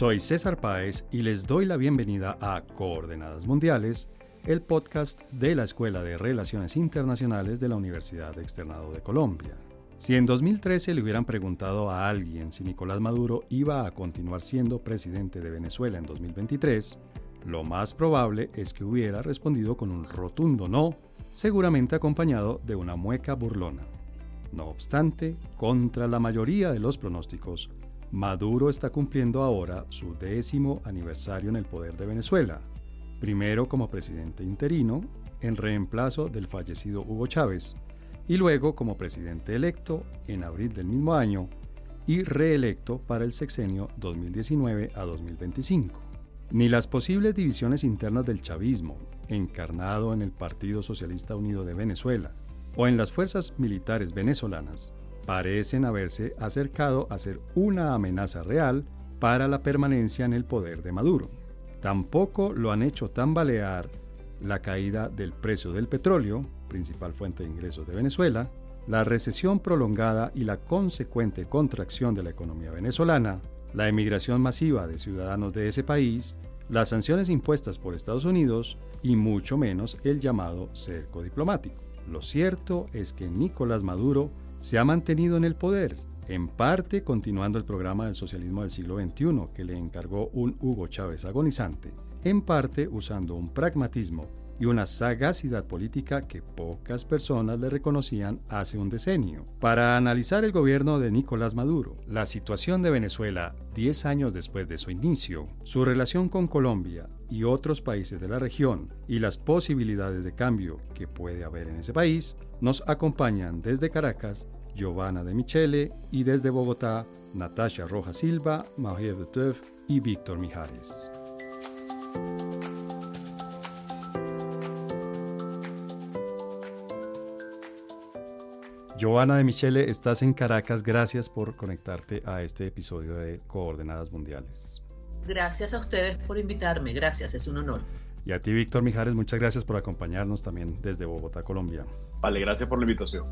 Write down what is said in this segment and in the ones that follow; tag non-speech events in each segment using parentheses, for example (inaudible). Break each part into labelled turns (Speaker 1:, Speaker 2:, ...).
Speaker 1: Soy César Páez y les doy la bienvenida a Coordenadas Mundiales, el podcast de la Escuela de Relaciones Internacionales de la Universidad Externado de Colombia. Si en 2013 le hubieran preguntado a alguien si Nicolás Maduro iba a continuar siendo presidente de Venezuela en 2023, lo más probable es que hubiera respondido con un rotundo no, seguramente acompañado de una mueca burlona. No obstante, contra la mayoría de los pronósticos, Maduro está cumpliendo ahora su décimo aniversario en el poder de Venezuela, primero como presidente interino, en reemplazo del fallecido Hugo Chávez, y luego como presidente electo en abril del mismo año y reelecto para el sexenio 2019 a 2025. Ni las posibles divisiones internas del chavismo, encarnado en el Partido Socialista Unido de Venezuela, o en las fuerzas militares venezolanas, parecen haberse acercado a ser una amenaza real para la permanencia en el poder de Maduro. Tampoco lo han hecho tambalear la caída del precio del petróleo, principal fuente de ingresos de Venezuela, la recesión prolongada y la consecuente contracción de la economía venezolana, la emigración masiva de ciudadanos de ese país, las sanciones impuestas por Estados Unidos y mucho menos el llamado cerco diplomático. Lo cierto es que Nicolás Maduro se ha mantenido en el poder, en parte continuando el programa del socialismo del siglo XXI que le encargó un Hugo Chávez agonizante, en parte usando un pragmatismo y una sagacidad política que pocas personas le reconocían hace un decenio. Para analizar el gobierno de Nicolás Maduro, la situación de Venezuela 10 años después de su inicio, su relación con Colombia y otros países de la región y las posibilidades de cambio que puede haber en ese país, nos acompañan desde Caracas Giovanna de Michele y desde Bogotá Natasha Rojas Silva, Marie Teuf y Víctor Mijares. Giovanna de Michele, estás en Caracas. Gracias por conectarte a este episodio de Coordenadas Mundiales.
Speaker 2: Gracias a ustedes por invitarme. Gracias, es un honor.
Speaker 1: Y a ti, Víctor Mijares, muchas gracias por acompañarnos también desde Bogotá, Colombia.
Speaker 3: Vale, gracias por la invitación.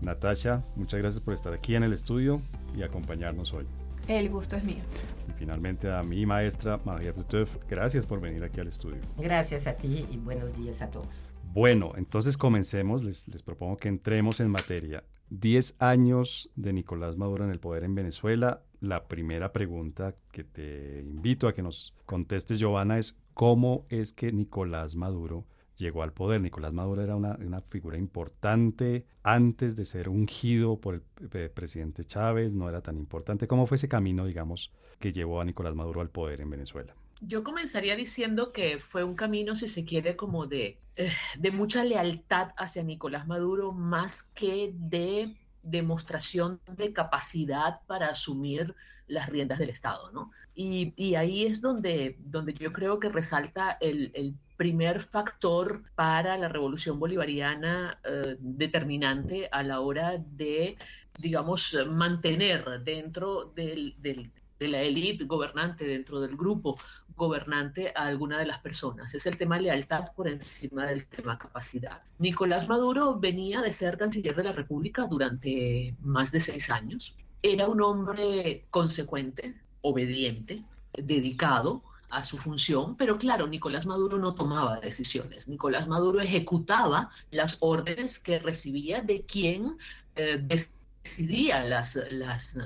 Speaker 1: Natasha, muchas gracias por estar aquí en el estudio y acompañarnos hoy.
Speaker 4: El gusto es mío.
Speaker 1: Y finalmente a mi maestra, María Tuteuf, gracias por venir aquí al estudio.
Speaker 5: Gracias a ti y buenos días a todos.
Speaker 1: Bueno, entonces comencemos. Les, les propongo que entremos en materia. Diez años de Nicolás Maduro en el poder en Venezuela. La primera pregunta que te invito a que nos contestes, Giovanna, es ¿cómo es que Nicolás Maduro llegó al poder. Nicolás Maduro era una, figura importante antes de ser ungido por el eh, presidente Chávez, no era tan importante. ¿Cómo fue ese camino, digamos, que llevó a Nicolás Maduro al poder en Venezuela?
Speaker 2: Yo comenzaría diciendo que fue un camino, si se quiere, como de, eh, de mucha lealtad hacia Nicolás Maduro, más que de demostración de capacidad para asumir las riendas del Estado, ¿no? Y, ahí es donde, donde yo creo que resalta el, el primer factor para la revolución bolivariana eh, determinante a la hora de, digamos, mantener dentro del, del, de la élite gobernante, dentro del grupo gobernante a alguna de las personas. Es el tema lealtad por encima del tema capacidad. Nicolás Maduro venía de ser canciller de la República durante más de seis años. Era un hombre consecuente, obediente, dedicado, a su función, pero claro, Nicolás Maduro no tomaba decisiones. Nicolás Maduro ejecutaba las órdenes que recibía de quien eh, decidía las, las,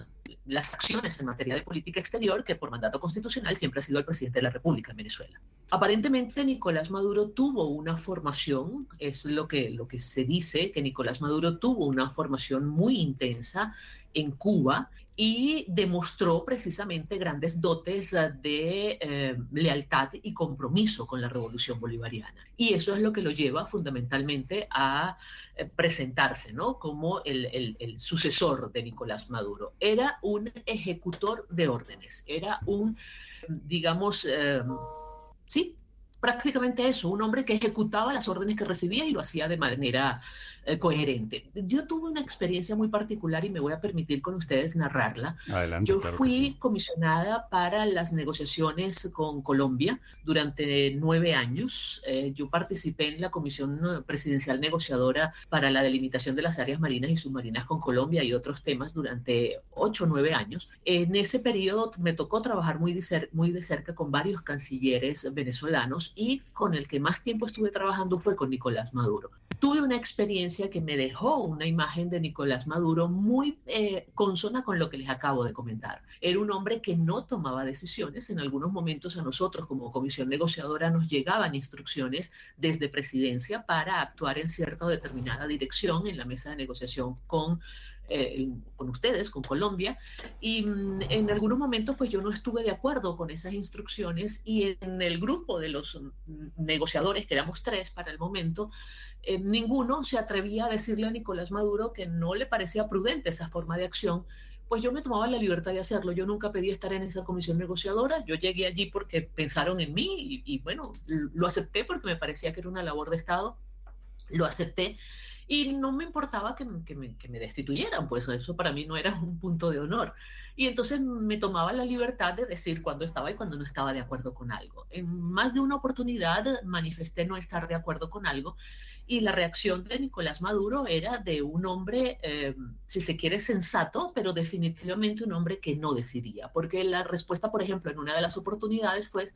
Speaker 2: las acciones en materia de política exterior, que por mandato constitucional siempre ha sido el presidente de la República en Venezuela. Aparentemente Nicolás Maduro tuvo una formación, es lo que, lo que se dice, que Nicolás Maduro tuvo una formación muy intensa en Cuba y demostró precisamente grandes dotes de eh, lealtad y compromiso con la revolución bolivariana. Y eso es lo que lo lleva fundamentalmente a eh, presentarse ¿no? como el, el, sucesor de Nicolás Maduro. Era un ejecutor de órdenes, era un, digamos, eh, sí, prácticamente eso, un hombre que ejecutaba las órdenes que recibía y lo hacía de manera eh, coherente. Yo tuve una experiencia muy particular y me voy a permitir con ustedes narrarla.
Speaker 1: Adelante,
Speaker 2: Yo fui comisionada para las negociaciones con Colombia durante nueve años. Eh, yo participé en la Comisión Presidencial Negociadora para la delimitación de las áreas marinas y submarinas con Colombia y otros temas durante ocho o nueve años. En ese periodo me tocó trabajar muy de, muy de cerca con varios cancilleres venezolanos y con el que más tiempo estuve trabajando fue con Nicolás Maduro. Tuve una experiencia que me dejó una imagen de Nicolás Maduro muy eh, consona con lo que les acabo de comentar. Era un hombre que no tomaba decisiones. En algunos momentos a nosotros como comisión negociadora nos llegaban instrucciones desde presidencia para actuar en cierta determinada dirección en la mesa de negociación con eh, con ustedes, con Colombia, y mm, en algunos momentos pues yo no estuve de acuerdo con esas instrucciones y en el grupo de los mm, negociadores, que éramos tres para el momento, eh, ninguno se atrevía a decirle a Nicolás Maduro que no le parecía prudente esa forma de acción, pues yo me tomaba la libertad de hacerlo. Yo nunca pedí estar en esa comisión negociadora. Yo llegué allí porque pensaron en mí y, y bueno, lo acepté porque me parecía que era una labor de Estado. Lo acepté y no me importaba que, me, destituyeran, pues eso para mí no era un punto de honor. Y entonces me tomaba la libertad de decir cuándo estaba y cuándo no estaba de acuerdo con algo. En más de una oportunidad manifesté no estar de acuerdo con algo y la reacción de Nicolás Maduro era de un hombre, eh, si se quiere, sensato, pero definitivamente un hombre que no decidía, porque la respuesta, por ejemplo, en una de las oportunidades fue,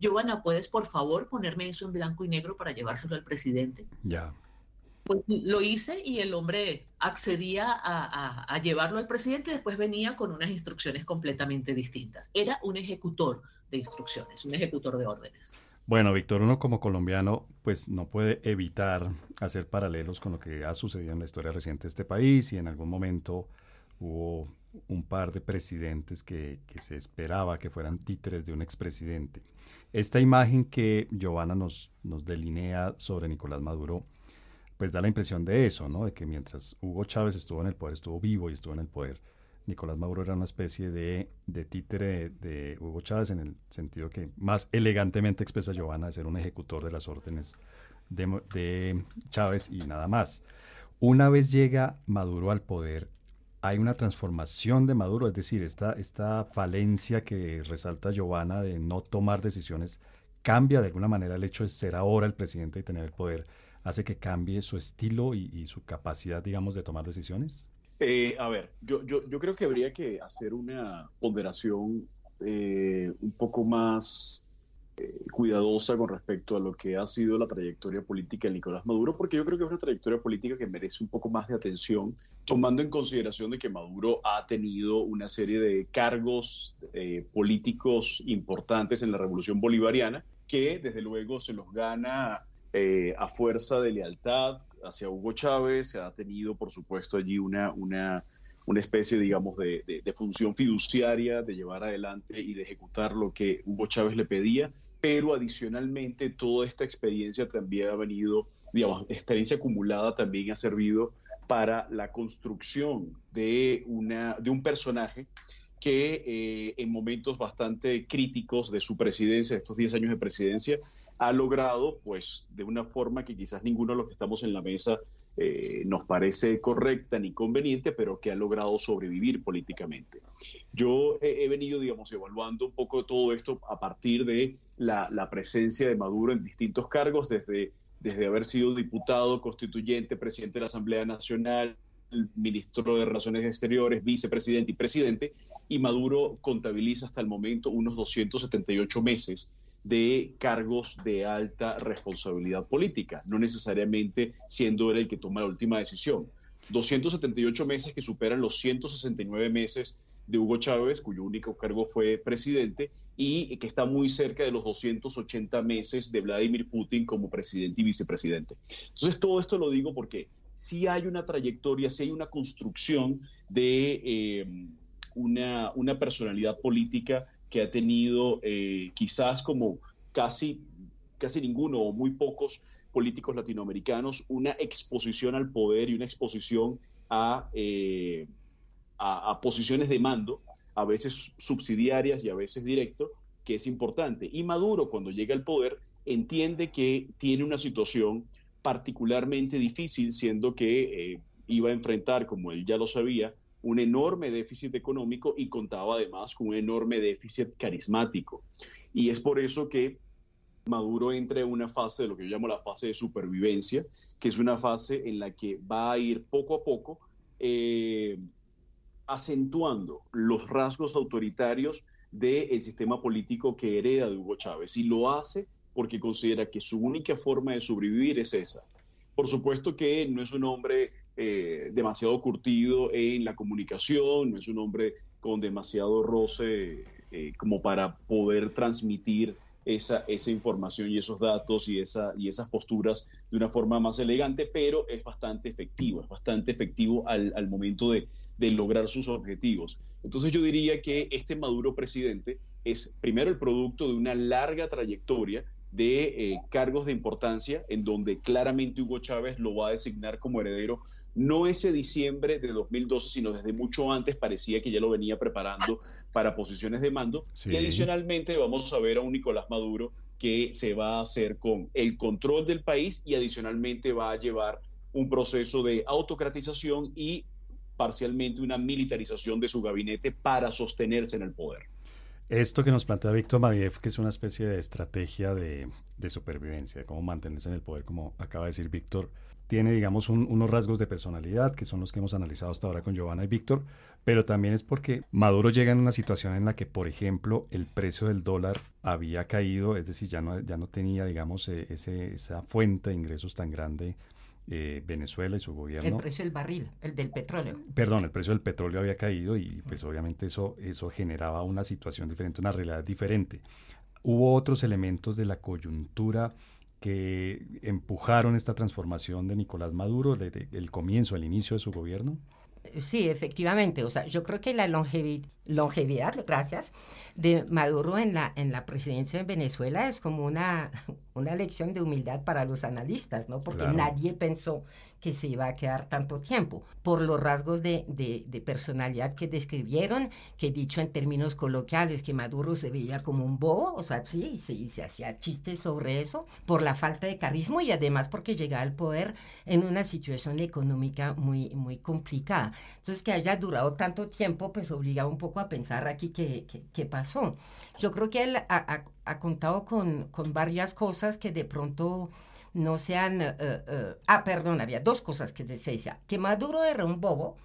Speaker 2: Giovanna, ¿puedes por favor ponerme eso en blanco y negro para llevárselo al presidente?
Speaker 1: Ya
Speaker 2: pues lo hice y el hombre accedía a, llevarlo al presidente después venía con unas instrucciones completamente distintas. Era un ejecutor de instrucciones, un ejecutor de órdenes.
Speaker 1: Bueno, Víctor, uno como colombiano, pues no puede evitar hacer paralelos con lo que ha sucedido en la historia reciente de este país y en algún momento hubo un par de presidentes que, que se esperaba que fueran títeres de un expresidente. Esta imagen que Giovanna nos, nos delinea sobre Nicolás Maduro, pues da la impresión de eso, ¿no? De que mientras Hugo Chávez estuvo en el poder, estuvo vivo y estuvo en el poder, Nicolás Maduro era una especie de, de títere de Hugo Chávez en el sentido que más elegantemente expresa Giovanna de ser un ejecutor de las órdenes de, de Chávez y nada más. Una vez llega Maduro al poder, hay una transformación de Maduro, es decir, esta, esta falencia que resalta Giovanna de no tomar decisiones cambia de alguna manera el hecho de ser ahora el presidente y tener el poder hace que cambie su estilo y, su capacidad, digamos, de tomar decisiones?
Speaker 3: Eh, a ver, yo, yo, creo que habría que hacer una ponderación eh, un poco más eh, cuidadosa con respecto a lo que ha sido la trayectoria política de Nicolás Maduro, porque yo creo que es una trayectoria política que merece un poco más de atención, tomando en consideración de que Maduro ha tenido una serie de cargos políticos importantes en la revolución bolivariana, que desde luego se los gana eh, a fuerza de lealtad hacia Hugo Chávez, se ha tenido, por supuesto, allí una, una, una especie, digamos, de, función fiduciaria de llevar adelante y de ejecutar lo que Hugo Chávez le pedía, pero adicionalmente toda esta experiencia también ha venido, digamos, experiencia acumulada también ha servido para la construcción de, una, de un personaje que eh, en momentos bastante críticos de su presidencia, estos 10 años de presidencia, ha logrado, pues, de una forma que quizás ninguno de los que estamos en la mesa eh, nos parece correcta ni conveniente, pero que ha logrado sobrevivir políticamente. Yo he, venido, digamos, evaluando un poco todo esto a partir de la, presencia de Maduro en distintos cargos, desde, desde haber sido diputado, constituyente, presidente de la Asamblea Nacional, ministro de Relaciones Exteriores, vicepresidente y presidente, y Maduro contabiliza hasta el momento unos 278 meses de cargos de alta responsabilidad política, no necesariamente siendo él el que toma la última decisión. 278 meses que superan los 169 meses de Hugo Chávez, cuyo único cargo fue presidente, y que está muy cerca de los 280 meses de Vladimir Putin como presidente y vicepresidente. Entonces, todo esto lo digo porque si hay una trayectoria, si hay una construcción de eh, una, una personalidad política que ha tenido eh, quizás como casi, casi ninguno o muy pocos políticos latinoamericanos una exposición al poder y una exposición a, eh, a, posiciones de mando, a veces subsidiarias y a veces directo, que es importante. Y Maduro, cuando llega al poder, entiende que tiene una situación particularmente difícil, siendo que eh, iba a enfrentar, como él ya lo sabía, un enorme déficit económico y contaba además con un enorme déficit carismático. Y es por eso que Maduro entra en una fase de lo que yo llamo la fase de supervivencia, que es una fase en la que va a ir poco a poco eh, acentuando los rasgos autoritarios del sistema político que hereda de Hugo Chávez. Y lo hace porque considera que su única forma de sobrevivir es esa. Por supuesto que no es un hombre eh, demasiado curtido en la comunicación, no es un hombre con demasiado roce eh, como para poder transmitir esa, información y esos datos y, esa, y esas posturas de una forma más elegante, pero es bastante efectivo, es bastante efectivo al, momento de lograr sus objetivos. Entonces yo diría que este Maduro presidente es primero el producto de una larga trayectoria de eh, cargos de importancia en donde claramente Hugo Chávez lo va a designar como heredero no ese diciembre de 2012, sino desde mucho antes parecía que ya lo venía preparando para posiciones de mando. Y adicionalmente vamos a ver a un Nicolás Maduro que se va a hacer con el control del país y adicionalmente va a llevar un proceso de autocratización y parcialmente una militarización de su gabinete para sostenerse en el poder.
Speaker 1: Esto que nos plantea Víctor Madiev, que es una especie de estrategia de, supervivencia, de cómo mantenerse en el poder, como acaba de decir Víctor, tiene, digamos, unos rasgos de personalidad, que son los que hemos analizado hasta ahora con Giovanna y Víctor, pero también es porque Maduro llega en una situación en la que, por ejemplo, el precio del dólar había caído, es decir, ya no, ya no tenía, digamos, ese, esa fuente de ingresos tan grande eh, Venezuela y su gobierno.
Speaker 5: El precio del barril, el del petróleo.
Speaker 1: Perdón, el precio del petróleo había caído y pues obviamente eso, eso generaba una situación diferente, una realidad diferente. Hubo otros elementos de la coyuntura que empujaron esta transformación de Nicolás Maduro desde el comienzo, el inicio de su gobierno.
Speaker 5: Sí, efectivamente. O sea, yo creo que la longevidad, longevidad gracias, de Maduro en la, en la presidencia en Venezuela es como una, (laughs) una lección de humildad para los analistas, ¿no? Porque nadie pensó que se iba a quedar tanto tiempo, por los rasgos de, de, personalidad que describieron, que dicho en términos coloquiales, que Maduro se veía como un bobo, o sea, sí, y se, hacía chistes sobre eso, por la falta de carisma y además porque llegaba al poder en una situación económica muy, muy complicada. Entonces, que haya durado tanto tiempo, pues obligaba un poco a pensar aquí qué, qué, pasó. Yo creo que él ha, ha, contado con, con varias cosas que de pronto no sean... Uh, uh, ah, perdón, había dos cosas que decía. Que Maduro era un bobo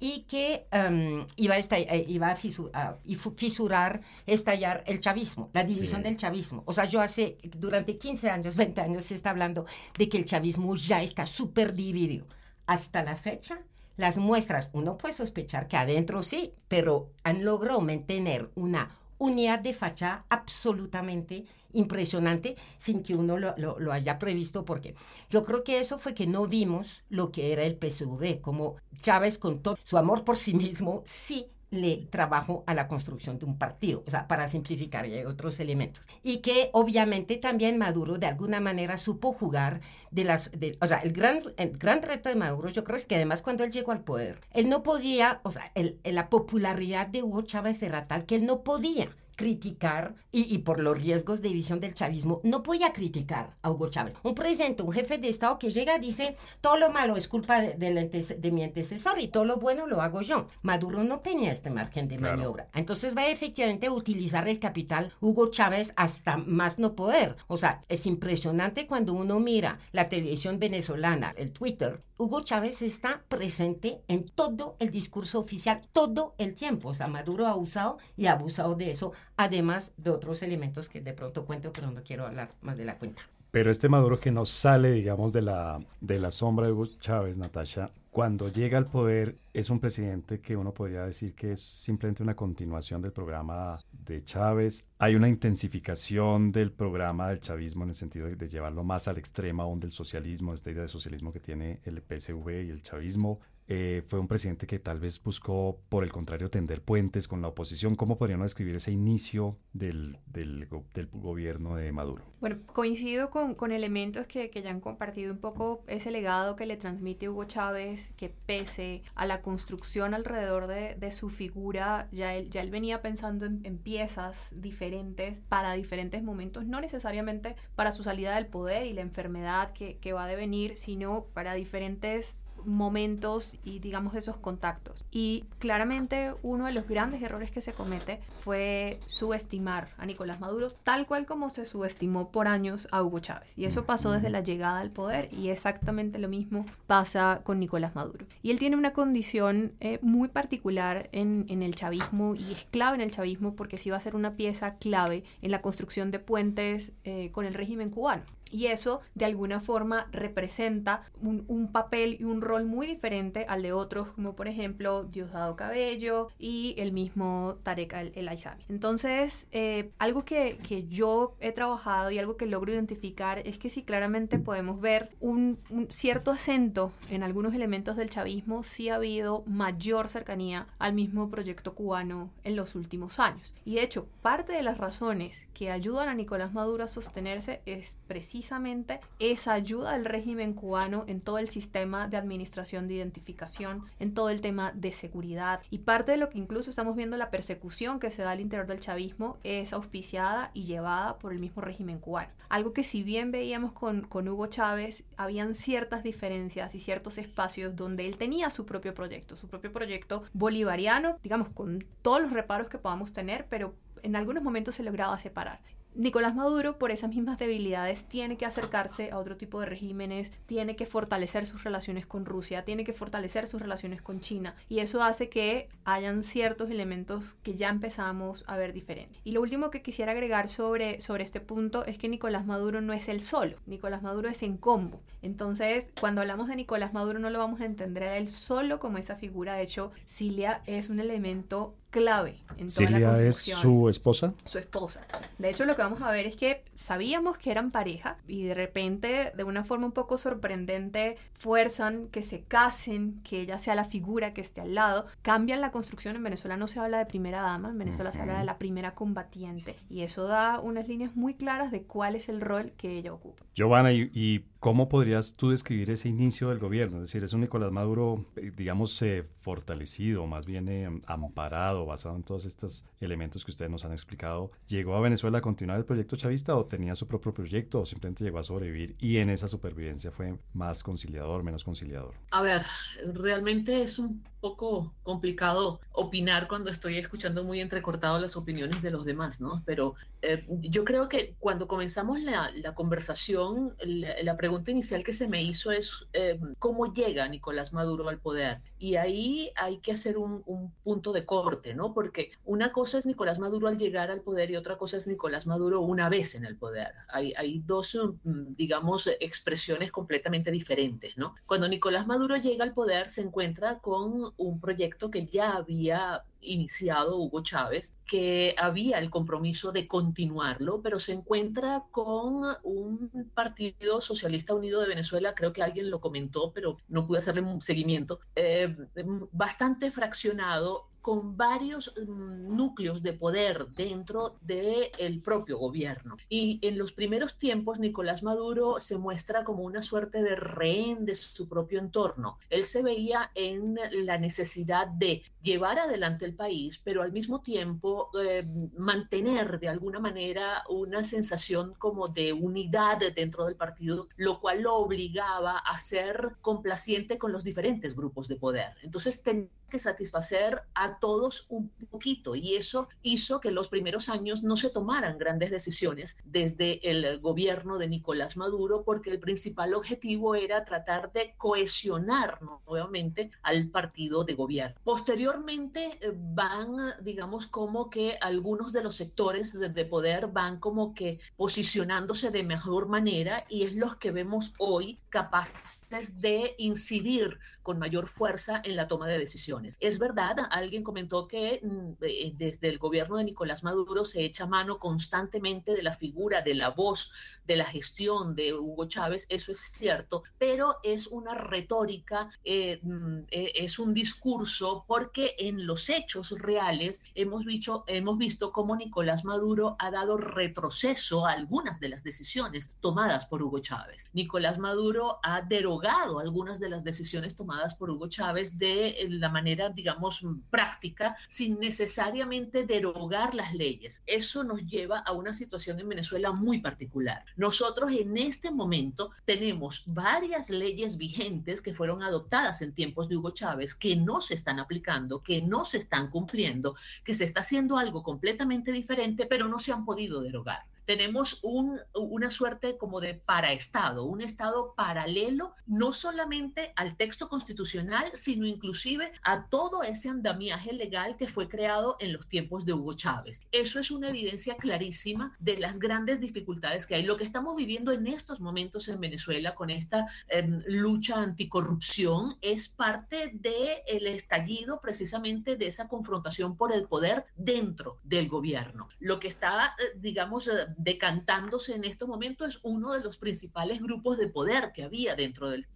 Speaker 5: y que um, iba, a, esta, eh, iba a, fisurar, estallar el chavismo, la división del chavismo. O sea, yo hace, durante 15 años, 20 años, se está hablando de que el chavismo ya está súper dividido. Hasta la fecha, las muestras, uno puede sospechar que adentro sí, pero han logrado mantener una unidad de fachada absolutamente impresionante sin que uno lo, haya previsto, porque yo creo que eso fue que no vimos lo que era el PSV, como Chávez con todo su amor por sí mismo, sí le trabajó a la construcción de un partido, o sea, para simplificar, y otros elementos. Y que obviamente también Maduro de alguna manera supo jugar de las, de, o sea, el gran, el gran reto de Maduro yo creo es que además cuando él llegó al poder, él no podía, o sea, el, la popularidad de Hugo Chávez era tal que él no podía criticar, y, por los riesgos de división del chavismo, no podía criticar a Hugo Chávez. Un presidente, un jefe de Estado que llega dice, todo lo malo es culpa de, mi antecesor y todo lo bueno lo hago yo. Maduro no tenía este margen de maniobra. Entonces va efectivamente a utilizar el capital Hugo Chávez hasta más no poder. O sea, es impresionante cuando uno mira la televisión venezolana, el Twitter, Hugo Chávez está presente en todo el discurso oficial, todo el tiempo. O sea, Maduro ha usado y ha abusado de eso, además de otros elementos que de pronto cuento, pero no quiero hablar más de la cuenta.
Speaker 1: Pero este Maduro que no sale, digamos, de la, de la sombra de Hugo Chávez, Natasha, cuando llega al poder es un presidente que uno podría decir que es simplemente una continuación del programa de Chávez. Hay una intensificación del programa del chavismo en el sentido de, llevarlo más al extremo aún del socialismo, esta idea de socialismo que tiene el PSV y el chavismo. Eh, fue un presidente que tal vez buscó, por el contrario, tender puentes con la oposición. ¿Cómo podríamos describir ese inicio del, del, gobierno de Maduro?
Speaker 4: Bueno, coincido con, con elementos que, que, ya han compartido un poco ese legado que le transmite Hugo Chávez, que pese a la construcción alrededor de, de su figura, ya él, ya él venía pensando en, en piezas diferentes para diferentes momentos, no necesariamente para su salida del poder y la enfermedad que, que va a devenir, sino para diferentes momentos y digamos esos contactos. Y claramente uno de los grandes errores que se comete fue subestimar a Nicolás Maduro tal cual como se subestimó por años a Hugo Chávez. Y eso pasó desde la llegada al poder y exactamente lo mismo pasa con Nicolás Maduro. Y él tiene una condición eh, muy particular en, en, el chavismo y es clave en el chavismo porque sí va a ser una pieza clave en la construcción de puentes eh, con el régimen cubano. Y eso de alguna forma representa un, papel y un rol muy diferente al de otros, como por ejemplo Diosdado Cabello y el mismo Tarek El, el. Entonces, eh, algo que, que, yo he trabajado y algo que logro identificar es que si claramente podemos ver un, un, cierto acento en algunos elementos del chavismo, sí ha habido mayor cercanía al mismo proyecto cubano en los últimos años. Y de hecho, parte de las razones que ayudan a Nicolás Maduro a sostenerse es precisamente precisamente esa ayuda al régimen cubano en todo el sistema de administración de identificación, en todo el tema de seguridad. Y parte de lo que incluso estamos viendo la persecución que se da al interior del chavismo es auspiciada y llevada por el mismo régimen cubano. Algo que si bien veíamos con, con Hugo Chávez, habían ciertas diferencias y ciertos espacios donde él tenía su propio proyecto, su propio proyecto bolivariano, digamos, con todos los reparos que podamos tener, pero en algunos momentos se lograba separar. Nicolás Maduro, por esas mismas debilidades, tiene que acercarse a otro tipo de regímenes, tiene que fortalecer sus relaciones con Rusia, tiene que fortalecer sus relaciones con China, y eso hace que hayan ciertos elementos que ya empezamos a ver diferentes. Y lo último que quisiera agregar sobre, sobre este punto es que Nicolás Maduro no es el solo, Nicolás Maduro es en combo. Entonces, cuando hablamos de Nicolás Maduro no lo vamos a entender a él solo como esa figura, de hecho, Cilia es un elemento clave en toda la construcción.
Speaker 1: es su esposa?
Speaker 4: Su esposa. De hecho, lo que vamos a ver es que sabíamos que eran pareja y de repente, de una forma un poco sorprendente, fuerzan que se casen, que ella sea la figura que esté al lado, cambian la construcción. En Venezuela no se habla de primera dama, en Venezuela se habla de la primera combatiente y eso da unas líneas muy claras de cuál es el rol que ella ocupa.
Speaker 1: Giovanna, y ¿Cómo podrías tú describir ese inicio del gobierno? Es decir, es un Nicolás Maduro, eh, digamos, eh, fortalecido, más bien eh, amparado, basado en todos estos elementos que ustedes nos han explicado. ¿Llegó a Venezuela a continuar el proyecto chavista o tenía su propio proyecto o simplemente llegó a sobrevivir y en esa supervivencia fue más conciliador, menos conciliador?
Speaker 2: A ver, realmente es un poco complicado opinar cuando estoy escuchando muy entrecortado las opiniones de los demás, ¿no? Pero eh, yo creo que cuando comenzamos la, la conversación, la, la, pregunta inicial que se me hizo es eh, cómo llega Nicolás Maduro al poder. Y ahí hay que hacer un, un, punto de corte, ¿no? Porque una cosa es Nicolás Maduro al llegar al poder y otra cosa es Nicolás Maduro una vez en el poder. Hay, hay dos, mm, digamos, expresiones completamente diferentes, ¿no? Cuando Nicolás Maduro llega al poder se encuentra con un proyecto que ya había iniciado Hugo Chávez, que había el compromiso de continuarlo, pero se encuentra con un Partido Socialista Unido de Venezuela, creo que alguien lo comentó, pero no pude hacerle un seguimiento, eh, bastante fraccionado con varios mm, núcleos de poder dentro del propio gobierno. Y en los primeros tiempos, Nicolás Maduro se muestra como una suerte de rehén de su propio entorno. Él se veía en la necesidad de llevar adelante el país, pero al mismo tiempo eh, mantener de alguna manera una sensación como de unidad dentro del partido, lo cual lo obligaba a ser complaciente con los diferentes grupos de poder. Entonces, que satisfacer a todos un poquito y eso hizo que los primeros años no se tomaran grandes decisiones desde el gobierno de Nicolás Maduro porque el principal objetivo era tratar de cohesionar nuevamente al partido de gobierno. Posterior Posteriormente eh, van, digamos, como que algunos de los sectores de, poder van como que posicionándose de mejor manera y es los que vemos hoy capaces de incidir con mayor fuerza en la toma de decisiones. Es verdad, alguien comentó que mm, eh, desde el gobierno de Nicolás Maduro se echa mano constantemente de la figura, de la voz, de la gestión de Hugo Chávez, eso es cierto, pero es una retórica, eh, mm, eh, es un discurso, porque en los hechos reales hemos hemos visto cómo Nicolás Maduro ha dado retroceso a algunas de las decisiones tomadas por Hugo Chávez. Nicolás Maduro ha derogado algunas de las decisiones tomadas por Hugo Chávez de eh, la manera, digamos, práctica, sin necesariamente derogar las leyes. Eso nos lleva a una situación en Venezuela muy particular. Nosotros en este momento tenemos varias leyes vigentes que fueron adoptadas en tiempos de Hugo Chávez que no se están aplicando, que no se están cumpliendo, que se está haciendo algo completamente diferente, pero no se han podido derogar tenemos una suerte como de paraestado, un estado paralelo, no solamente al texto constitucional, sino inclusive a todo ese andamiaje legal que fue creado en los tiempos de Hugo Chávez. Eso es una evidencia clarísima de las grandes dificultades que hay. Lo que estamos viviendo en estos momentos en Venezuela con esta em, lucha anticorrupción es parte del estallido precisamente de esa confrontación por el poder dentro del gobierno. Lo que está, eh, digamos, eh, decantándose en estos momentos es uno de los principales grupos de poder que había dentro del,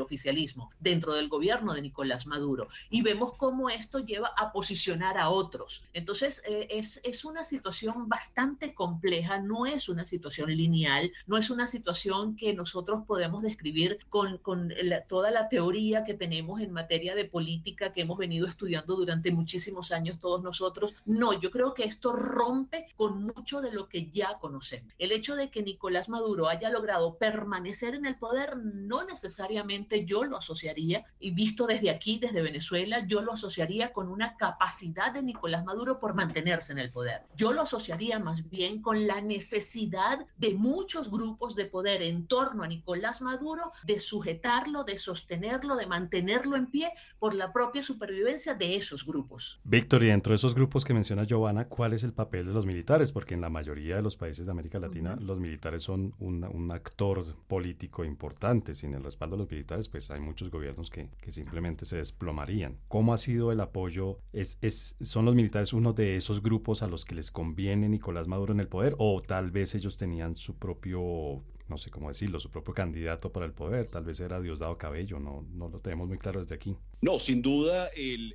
Speaker 2: oficialismo, dentro del gobierno de Nicolás Maduro. Y vemos cómo esto lleva a posicionar a otros. Entonces, eh, es, una situación bastante compleja, no es una situación lineal, no es una situación que nosotros podemos describir con toda la teoría que tenemos en materia de política que hemos venido estudiando durante muchísimos años todos nosotros. No, yo creo que esto rompe con mucho de lo que ya conocemos. El hecho de que Nicolás Maduro haya logrado permanecer en el poder no necesariamente yo lo asociaría, y visto desde aquí, desde Venezuela, yo lo asociaría con una capacidad de Nicolás Maduro por mantenerse en el poder. Yo lo asociaría más bien con la necesidad de muchos grupos de poder en torno a Nicolás Maduro de sujetarlo, de sostenerlo, de mantenerlo en pie por la propia supervivencia de esos grupos.
Speaker 1: Víctor, y dentro de esos grupos que menciona Giovanna, ¿cuál es el papel de los militares? Porque en la mayoría de los países de América Latina, los militares son un, actor político importante. Sin el respaldo de los militares, pues hay muchos gobiernos que, que simplemente se desplomarían. ¿Cómo ha sido el apoyo? ¿Es, es, ¿Son los militares uno de esos grupos a los que les conviene Nicolás Maduro en el poder? ¿O tal vez ellos tenían su propio no sé cómo decirlo, su propio candidato para el poder, tal vez era Diosdado Cabello, no, no lo tenemos muy claro desde aquí.
Speaker 3: No, sin duda el,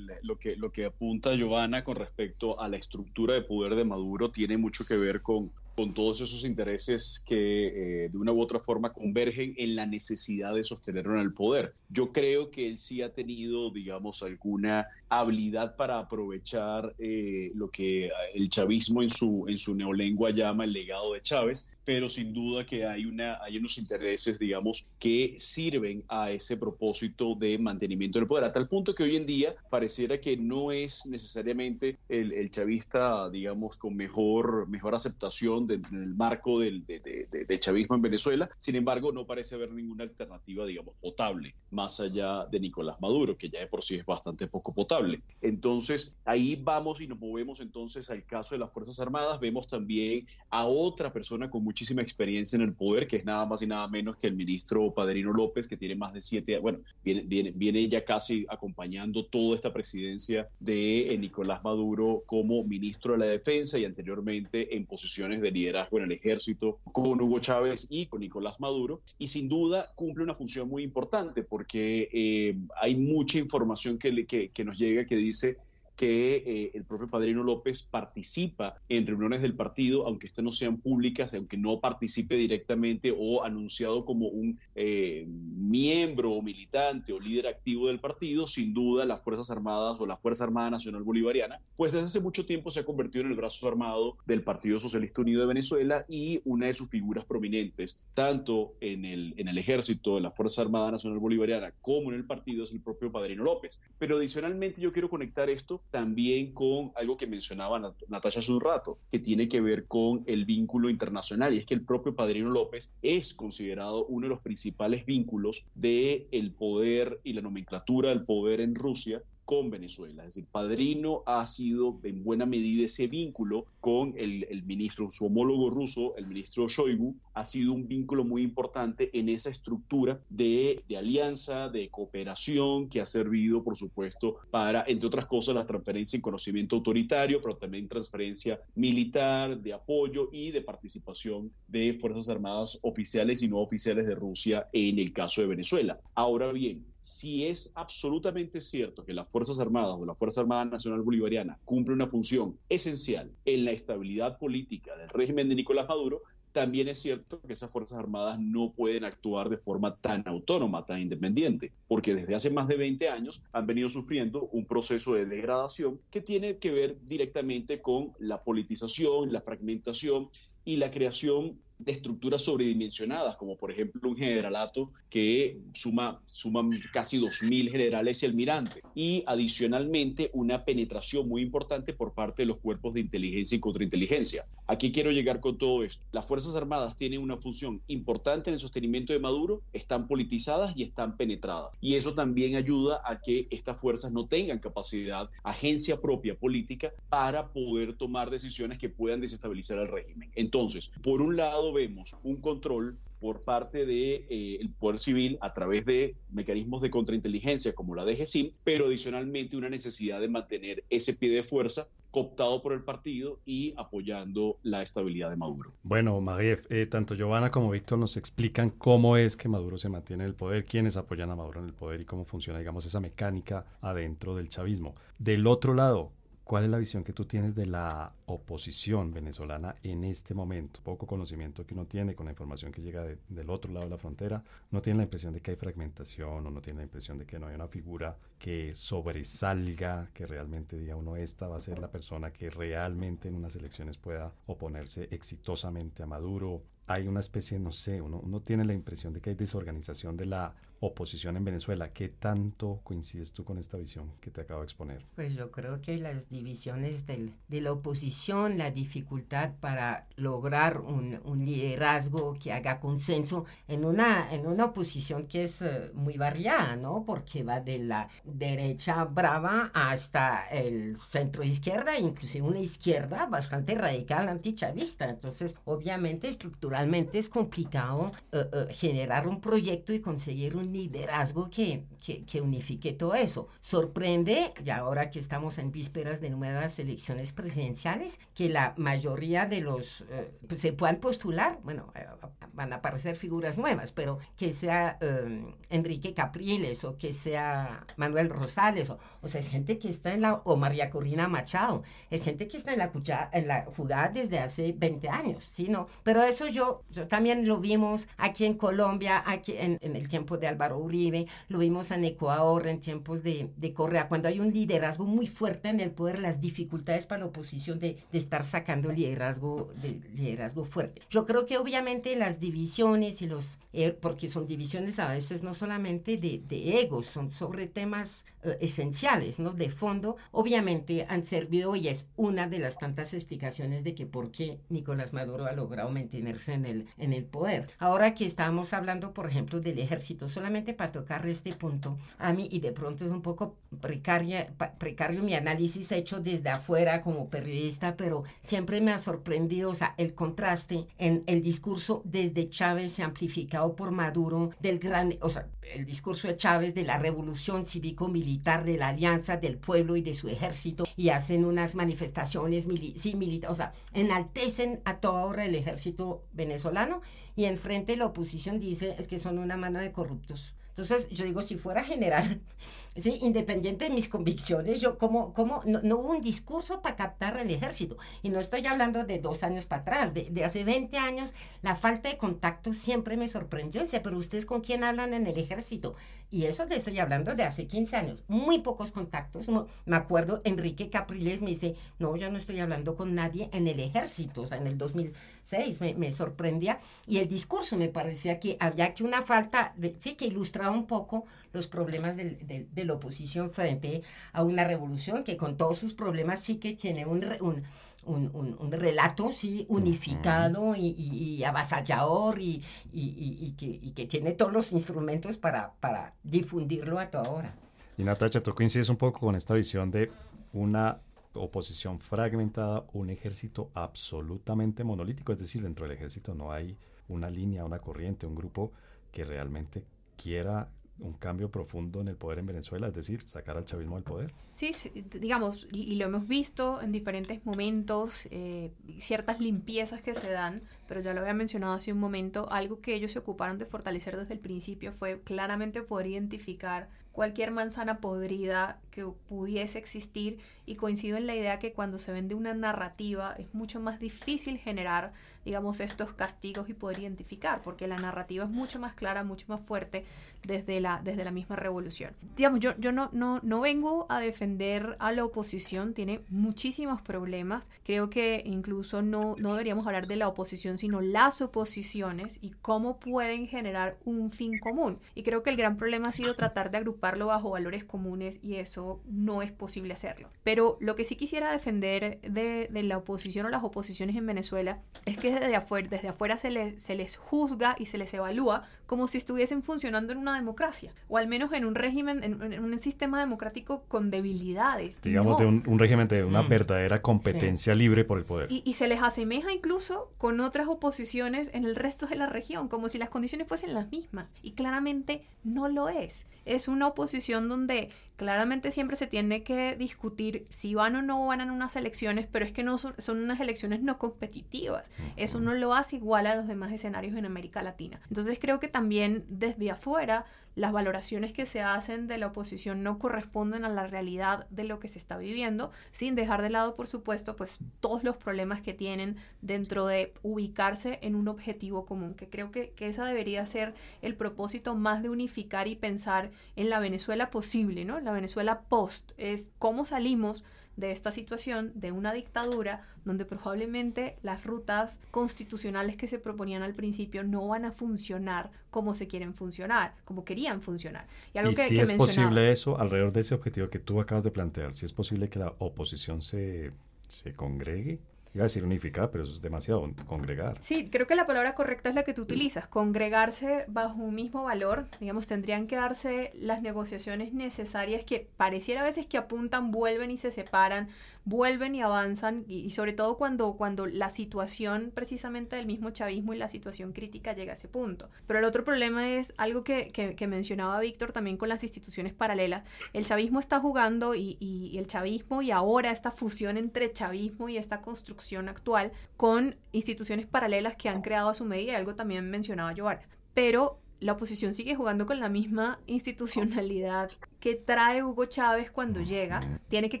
Speaker 3: lo, que, lo que apunta Giovanna con respecto a la estructura de poder de Maduro tiene mucho que ver con, con todos esos intereses que eh, de una u otra forma convergen en la necesidad de sostenerlo en el poder. Yo creo que él sí ha tenido, digamos, alguna habilidad para aprovechar eh, lo que el chavismo en su, en su neolengua llama el legado de Chávez, pero sin duda que hay, una, unos intereses, digamos, que sirven a ese propósito de mantenimiento del poder, a tal punto que hoy en día pareciera que no es necesariamente el, el chavista, digamos, con mejor, mejor aceptación dentro del marco del de, chavismo en Venezuela, sin embargo, no parece haber ninguna alternativa, digamos, potable, más allá de Nicolás Maduro, que ya de por sí es bastante poco potable. Entonces, ahí vamos y nos movemos entonces al caso de las Fuerzas Armadas, vemos también a otra persona con mucha muchísima experiencia en el poder, que es nada más y nada menos que el ministro Padrino López, que tiene más de siete, bueno, viene, viene, viene ya casi acompañando toda esta presidencia de eh, Nicolás Maduro como ministro de la Defensa y anteriormente en posiciones de liderazgo en el ejército con Hugo Chávez y con Nicolás Maduro. Y sin duda cumple una función muy importante porque eh, hay mucha información que, que, que nos llega que dice que eh, el propio Padrino López participa en reuniones del partido, aunque estas no sean públicas, aunque no participe directamente o anunciado como un eh, miembro o militante o líder activo del partido, sin duda las Fuerzas Armadas o la Fuerza Armada Nacional Bolivariana, pues desde hace mucho tiempo se ha convertido en el brazo armado del Partido Socialista Unido de Venezuela y una de sus figuras prominentes, tanto en el, en el ejército de la Fuerza Armada Nacional Bolivariana como en el partido, es el propio Padrino López. Pero adicionalmente yo quiero conectar esto también con algo que mencionaba Natasha hace un rato, que tiene que ver con el vínculo internacional, y es que el propio Padrino López es considerado uno de los principales vínculos del el poder y la nomenclatura del poder en Rusia con Venezuela. Es decir, Padrino ha sido en buena medida ese vínculo con el, ministro, su homólogo ruso, el ministro Shoigu, ha sido un vínculo muy importante en esa estructura de, de alianza, de cooperación que ha servido, por supuesto, para, entre otras cosas, la transferencia en conocimiento autoritario, pero también transferencia militar, de apoyo y de participación de Fuerzas Armadas oficiales y no oficiales de Rusia en el caso de Venezuela. Ahora bien, si es absolutamente cierto que las Fuerzas Armadas o la Fuerza Armada Nacional Bolivariana cumple una función esencial en la estabilidad política del régimen de Nicolás Maduro, también es cierto que esas Fuerzas Armadas no pueden actuar de forma tan autónoma, tan independiente, porque desde hace más de 20 años han venido sufriendo un proceso de degradación que tiene que ver directamente con la politización, la fragmentación y la creación de estructuras sobredimensionadas, como por ejemplo un generalato que suma, suma casi 2.000 generales y almirantes, y adicionalmente una penetración muy importante por parte de los cuerpos de inteligencia y contrainteligencia. Aquí quiero llegar con todo esto. Las Fuerzas Armadas tienen una función importante en el sostenimiento de Maduro, están politizadas y están penetradas. Y eso también ayuda a que estas fuerzas no tengan capacidad, agencia propia política, para poder tomar decisiones que puedan desestabilizar el régimen. Entonces, por un lado, vemos un control por parte del de, eh, poder civil a través de mecanismos de contrainteligencia como la DGCIM, pero adicionalmente una necesidad de mantener ese pie de fuerza cooptado por el partido y apoyando la estabilidad de Maduro.
Speaker 1: Bueno, Magiev, eh, tanto Giovanna como Víctor nos explican cómo es que Maduro se mantiene en el poder, quiénes apoyan a Maduro en el poder y cómo funciona, digamos, esa mecánica adentro del chavismo. Del otro lado, ¿Cuál es la visión que tú tienes de la oposición venezolana en este momento? Poco conocimiento que uno tiene con la información que llega del otro lado de la frontera. ¿No tiene la impresión de que hay fragmentación o no tiene la impresión de que no hay una figura que sobresalga, que realmente diga uno, esta va a ser la persona que realmente en unas elecciones pueda oponerse exitosamente a Maduro? Hay una especie, no sé, uno, uno tiene la impresión de que hay desorganización de la oposición en Venezuela. ¿Qué tanto coincides tú con esta visión que te acabo de exponer?
Speaker 5: Pues yo creo que las divisiones del, de la oposición, la dificultad para lograr un, liderazgo que haga consenso en una, en una oposición que es eh, muy variada, ¿no? Porque va de la derecha brava hasta el centro izquierda, inclusive una izquierda bastante radical antichavista. Entonces, obviamente, estructuralmente es complicado eh, eh, generar un proyecto y conseguir un liderazgo que, que, unifique todo eso. Sorprende, y ahora que estamos en vísperas de nuevas elecciones presidenciales, que la mayoría de los eh, pues, se puedan postular, bueno, eh, van a aparecer figuras nuevas, pero que sea eh, Enrique Capriles o que sea Manuel Rosales, o, o, sea, es gente que está en la, o María Corina Machado, es gente que está en la, en la jugada desde hace 20 años, ¿sí? No? Pero eso yo, yo también lo vimos aquí en Colombia, aquí en, en el tiempo de Álvaro Uribe, lo vimos en Ecuador en tiempos de, de, Correa, cuando hay un liderazgo muy fuerte en el poder, las dificultades para la oposición de, de estar sacando liderazgo, de, liderazgo fuerte. Yo creo que obviamente las divisiones y los, eh, porque son divisiones a veces no solamente de, de egos, son sobre temas eh, esenciales, ¿no? De fondo, obviamente han servido y es una de las tantas explicaciones de que por qué Nicolás Maduro ha logrado mantenerse en el, en el poder. Ahora que estamos hablando, por ejemplo, del ejército, solamente para tocar este punto, a mí, y de pronto es un poco precaria, precario mi análisis hecho desde afuera como periodista, pero siempre me ha sorprendido, o sea, el contraste en el discurso desde Chávez amplificado por Maduro, del gran, o sea, el discurso de Chávez de la revolución cívico-militar, de la alianza del pueblo y de su ejército, y hacen unas manifestaciones mili sí, militares, o sea, enaltecen a toda hora el ejército venezolano y enfrente la oposición dice es que son una mano de corruptos. Entonces, yo digo, si fuera general, (laughs) ¿sí? independiente de mis convicciones, yo como, como no, hubo un discurso para captar al ejército. Y no estoy hablando de dos años para atrás, de, de hace 20 años, la falta de contacto siempre me sorprendió. Decía, pero ustedes con quién hablan en el ejército. Y eso le estoy hablando de hace 15 años. Muy pocos contactos. Me acuerdo, Enrique Capriles me dice, no, yo no estoy hablando con nadie en el ejército. O sea, en el 2006 me, me sorprendía. Y el discurso me parecía que había que una falta, de, sí, que ilustraba un poco los problemas de la oposición frente a una revolución que con todos sus problemas sí que tiene un, un un, un, relato sí unificado y, y, avasallador y, y, que, que, tiene todos los instrumentos para, para difundirlo a toda hora.
Speaker 1: Y Natacha, tú coincides un poco con esta visión de una oposición fragmentada, un ejército absolutamente monolítico, es decir, dentro del ejército no hay una línea, una corriente, un grupo que realmente quiera un cambio profundo en el poder en Venezuela, es decir, sacar al chavismo del poder.
Speaker 4: Sí, digamos, y, lo hemos visto en diferentes momentos, eh, ciertas limpiezas que se dan, pero ya lo había mencionado hace un momento, algo que ellos se ocuparon de fortalecer desde el principio fue claramente poder identificar cualquier manzana podrida que pudiese existir y coincido en la idea que cuando se vende una narrativa es mucho más difícil generar, digamos, estos castigos y poder identificar, porque la narrativa es mucho más clara, mucho más fuerte desde la, desde la misma revolución. Digamos, yo, yo no, no, no vengo a defender a la oposición, tiene muchísimos problemas, creo que incluso no, no deberíamos hablar de la oposición, sino las oposiciones y cómo pueden generar un fin común. Y creo que el gran problema ha sido tratar de agruparlo bajo valores comunes y eso no es posible hacerlo. Pero lo que sí quisiera defender de, de la oposición o las oposiciones en Venezuela es que desde afuera, desde afuera se, les, se les juzga y se les evalúa como si estuviesen funcionando en una democracia, o al menos en un régimen, en, un sistema democrático con debilidades.
Speaker 1: Digamos, de un, régimen de una mm. verdadera competencia libre por el poder.
Speaker 4: Y, y, se les asemeja incluso con otras oposiciones en el resto de la región, como si las condiciones fuesen las mismas. Y claramente no lo es. Es una oposición donde claramente siempre se tiene que discutir si van o no van a unas elecciones, pero es que no son, son unas elecciones no competitivas. Eso no lo hace igual a los demás escenarios en América Latina. Entonces creo que también desde afuera las valoraciones que se hacen de la oposición no corresponden a la realidad de lo que se está viviendo, sin dejar de lado, por supuesto, pues todos los problemas que tienen dentro de ubicarse en un objetivo común, que creo que, que esa debería ser el propósito más de unificar y pensar en la Venezuela posible, ¿no? La Venezuela post, es cómo salimos de esta situación de una dictadura donde probablemente las rutas constitucionales que se proponían al principio no van a funcionar como se quieren funcionar, como querían funcionar.
Speaker 1: Y, algo que, si es posible eso, alrededor de ese objetivo que tú acabas de plantear, si es posible que la oposición se, se congregue Iba a decir unificar, pero eso es demasiado, congregar.
Speaker 4: Sí, creo que la palabra correcta es la que tú utilizas, congregarse bajo un mismo valor. Digamos, tendrían que darse las negociaciones necesarias que pareciera a veces que apuntan, vuelven y se separan, vuelven y avanzan, y, sobre todo cuando, cuando la situación precisamente del mismo chavismo y la situación crítica llega a ese punto. Pero el otro problema es algo que, que, mencionaba Víctor también con las instituciones paralelas. El chavismo está jugando y, y el chavismo y ahora esta fusión entre chavismo y esta construcción actual con instituciones paralelas que han creado a su medida, algo también mencionaba Jovar. Pero la oposición sigue jugando con la misma institucionalidad que trae Hugo Chávez cuando llega. Tiene que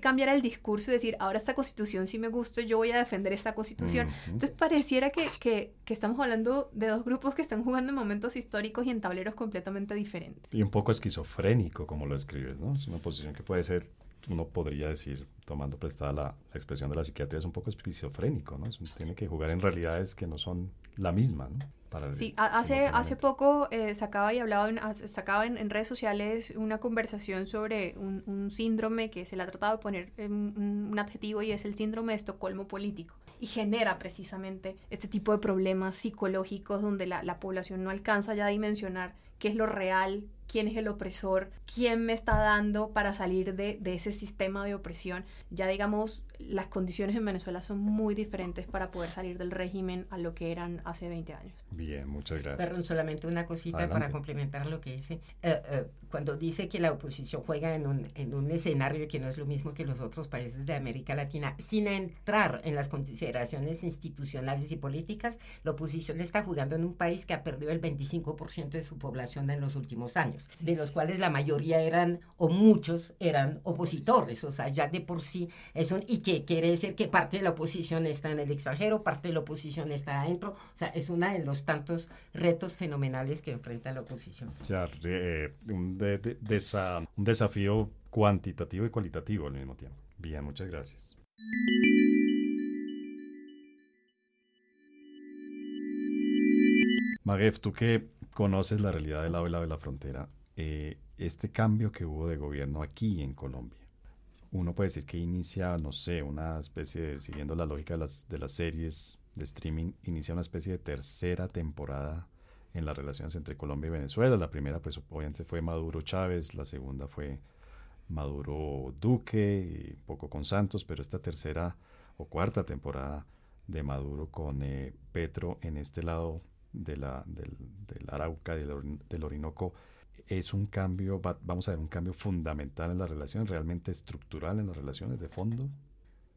Speaker 4: cambiar el discurso y decir, ahora esta constitución sí me gusta, yo voy a defender esta constitución. Entonces pareciera que, que, que, estamos hablando de dos grupos que están jugando en momentos históricos y en tableros completamente diferentes.
Speaker 1: Y un poco esquizofrénico, como lo escribes, ¿no? Es una posición que puede ser uno podría decir, tomando prestada la, expresión de la psiquiatría, es un poco esquizofrénico, ¿no? tiene que jugar en realidades que no son la misma, ¿no?
Speaker 4: sí, hace, hace poco eh, sacaba y hablaba, en, sacaba en, redes sociales una conversación sobre un, síndrome que se le ha tratado de poner un, un, adjetivo y es el síndrome de Estocolmo político. Y genera precisamente este tipo de problemas psicológicos donde la, la población no alcanza ya a dimensionar qué es lo real, quién es el opresor, quién me está dando para salir de, de, ese sistema de opresión. Ya digamos, las condiciones en Venezuela son muy diferentes para poder salir del régimen a lo que eran hace 20 años.
Speaker 1: Bien, muchas gracias.
Speaker 5: Perdón, solamente una cosita para complementar lo que dice. Eh, eh, cuando dice que la oposición juega en un, en un escenario que no es lo mismo que los otros países de América Latina, sin entrar en las consideraciones institucionales y políticas, la oposición está jugando en un país que ha perdido el 25% de su población en los últimos años, de los cuales la mayoría eran, o muchos eran opositores, o sea, ya de por sí es un... Y que quiere decir que parte de la oposición está en el extranjero, parte de la oposición está adentro, o sea, es uno de los tantos retos fenomenales que enfrenta la oposición.
Speaker 1: O sea, eh, un, desafío cuantitativo y cualitativo al mismo tiempo. Bien, muchas gracias. Maguef, tú que conoces la realidad del lado y lado de la frontera, eh, este cambio que hubo de gobierno aquí en Colombia, uno puede decir que inicia, no sé, una especie de, siguiendo la lógica de las, de las series de streaming, inicia una especie de tercera temporada en las relaciones entre Colombia y Venezuela. La primera, pues obviamente fue Maduro Chávez, la segunda fue Maduro Duque y un poco con Santos, pero esta tercera o cuarta temporada de Maduro con eh, Petro en este lado de la, del, del Arauca, del, del, Orinoco, es un cambio, vamos a ver un cambio fundamental en las relaciones, realmente estructural en las relaciones de fondo.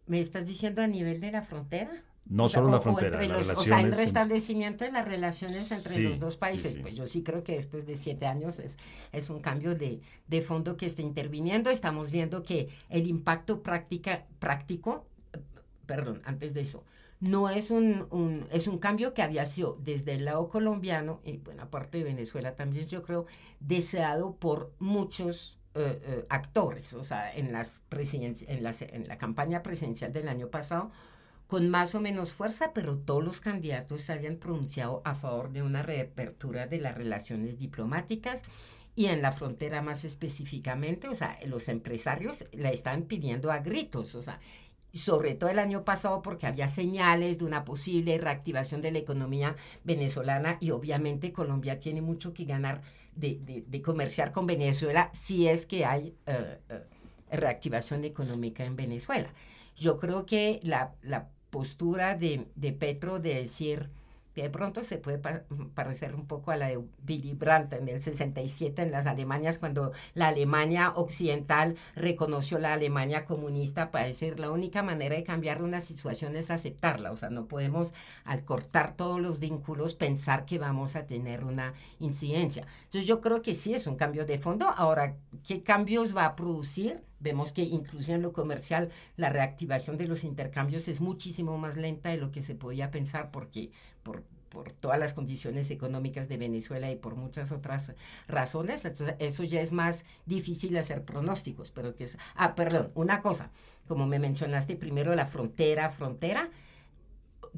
Speaker 5: ¿Me estás diciendo a nivel de la frontera?
Speaker 1: No solo la frontera, las relaciones. O
Speaker 5: sea, el restablecimiento de las relaciones entre los dos países. Pues yo sí creo que después de siete años es, es un cambio de, de fondo que está interviniendo. Estamos viendo que el impacto práctica, práctico, perdón, antes de eso, no es un, es un cambio que había sido desde el lado colombiano y buena parte de Venezuela también, yo creo, deseado por muchos eh, eh, actores. O sea, en, las en, las, en la campaña presidencial del año pasado con más o menos fuerza, pero todos los candidatos se habían pronunciado a favor de una reapertura de las relaciones diplomáticas y en la frontera más específicamente, o sea, los empresarios la están pidiendo a gritos, o sea, sobre todo el año pasado porque había señales de una posible reactivación de la economía venezolana y obviamente Colombia tiene mucho que ganar de, de, comerciar con Venezuela si es que hay eh, eh, reactivación económica en Venezuela. Yo creo que la, la postura de, de Petro de decir de pronto se puede parecer un poco a la de Willy Brandt en el 67 en las Alemanias, cuando la Alemania occidental reconoció la Alemania comunista, para decir la única manera de cambiar una situación es aceptarla, o sea, no podemos al cortar todos los vínculos pensar que vamos a tener una incidencia. Entonces yo creo que sí es un cambio de fondo. Ahora, ¿qué cambios va a producir? Vemos que incluso en lo comercial la reactivación de los intercambios es muchísimo más lenta de lo que se podía pensar porque por, por todas las condiciones económicas de Venezuela y por muchas otras razones. Entonces, eso ya es más difícil hacer pronósticos, pero que. Ah, perdón, una cosa, como me mencionaste primero, la frontera, frontera,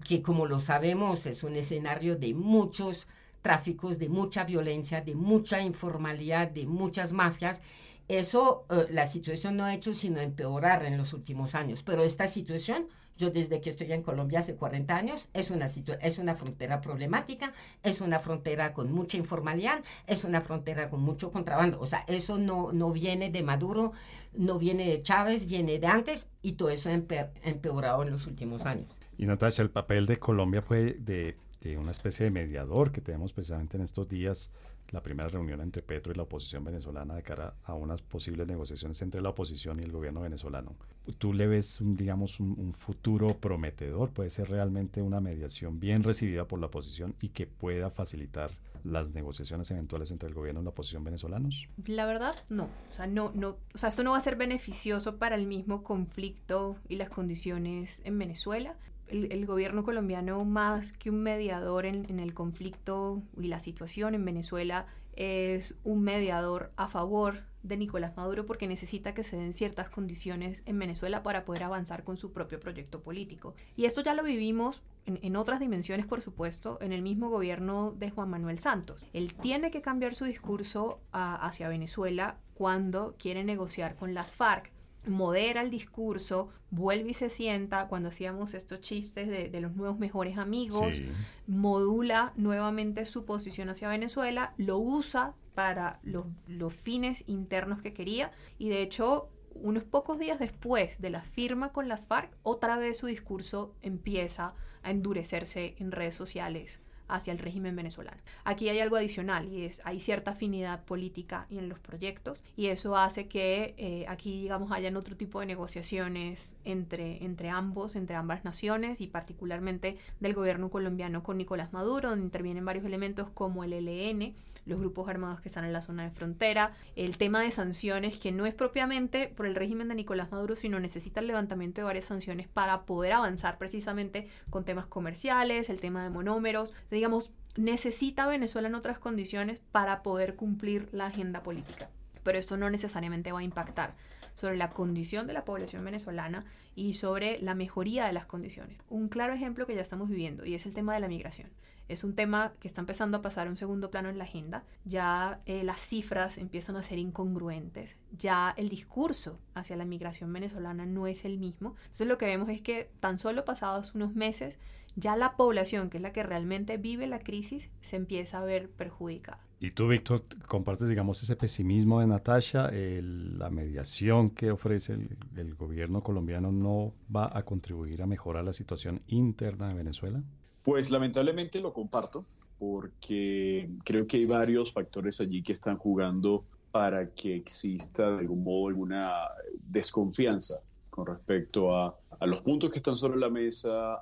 Speaker 5: que como lo sabemos es un escenario de muchos tráficos, de mucha violencia, de mucha informalidad, de muchas mafias eso, eh, la situación no ha hecho sino empeorar en los últimos años, pero esta situación, yo desde que estoy en Colombia hace 40 años, es una, es una frontera problemática, es una frontera con mucha informalidad, es una frontera con mucho contrabando. O sea, eso no, no viene de Maduro, no viene de Chávez, viene de antes y todo eso ha empeorado en los últimos años.
Speaker 1: Y Natasha, el papel de Colombia fue de, de una especie de mediador que tenemos precisamente en estos días la primera reunión entre Petro y la oposición venezolana de cara a unas posibles negociaciones entre la oposición y el gobierno venezolano. ¿Tú le ves, un, digamos, un, futuro prometedor? ¿Puede ser realmente una mediación bien recibida por la oposición y que pueda facilitar las negociaciones eventuales entre el gobierno y la oposición venezolanos?
Speaker 4: La verdad, no. O sea, no, no, o sea, esto no va a ser beneficioso para el mismo conflicto y las condiciones en Venezuela el, gobierno colombiano, más que un mediador en, el conflicto y la situación en Venezuela, es un mediador a favor de Nicolás Maduro porque necesita que se den ciertas condiciones en Venezuela para poder avanzar con su propio proyecto político. Y esto ya lo vivimos en, otras dimensiones, por supuesto, en el mismo gobierno de Juan Manuel Santos. Él tiene que cambiar su discurso hacia Venezuela cuando quiere negociar con las FARC modera el discurso, vuelve y se sienta cuando hacíamos estos chistes de, los nuevos mejores amigos, modula nuevamente su posición hacia Venezuela, lo usa para los, los fines internos que quería y de hecho unos pocos días después de la firma con las FARC, otra vez su discurso empieza a endurecerse en redes sociales hacia el régimen venezolano. Aquí hay algo adicional y es hay cierta afinidad política en los proyectos y eso hace que eh, aquí digamos hayan otro tipo de negociaciones entre, entre ambos, entre ambas naciones y particularmente del gobierno colombiano con Nicolás Maduro, donde intervienen varios elementos como el ELN, los grupos armados que están en la zona de frontera, el tema de sanciones que no es propiamente por el régimen de Nicolás Maduro, sino necesita el levantamiento de varias sanciones para poder avanzar precisamente con temas comerciales, el tema de monómeros, digamos, necesita Venezuela en otras condiciones para poder cumplir la agenda política. Pero esto no necesariamente va a impactar sobre la condición de la población venezolana y sobre la mejoría de las condiciones. Un claro ejemplo que ya estamos viviendo y es el tema de la migración es un tema que está empezando a pasar a un segundo plano en la agenda. Ya eh, las cifras empiezan a ser incongruentes. Ya el discurso hacia la migración venezolana no es el mismo. Entonces lo que vemos es que tan solo pasados unos meses, ya la población, que es la que realmente vive la crisis, se empieza a ver perjudicada.
Speaker 1: Y tú, Víctor, compartes, digamos, ese pesimismo de Natasha, la mediación que ofrece el, gobierno colombiano no va a contribuir a mejorar la situación interna de Venezuela?
Speaker 3: Pues lamentablemente lo comparto, porque creo que hay varios factores allí que están jugando para que exista de algún modo alguna desconfianza con respecto a, los puntos que están sobre la mesa,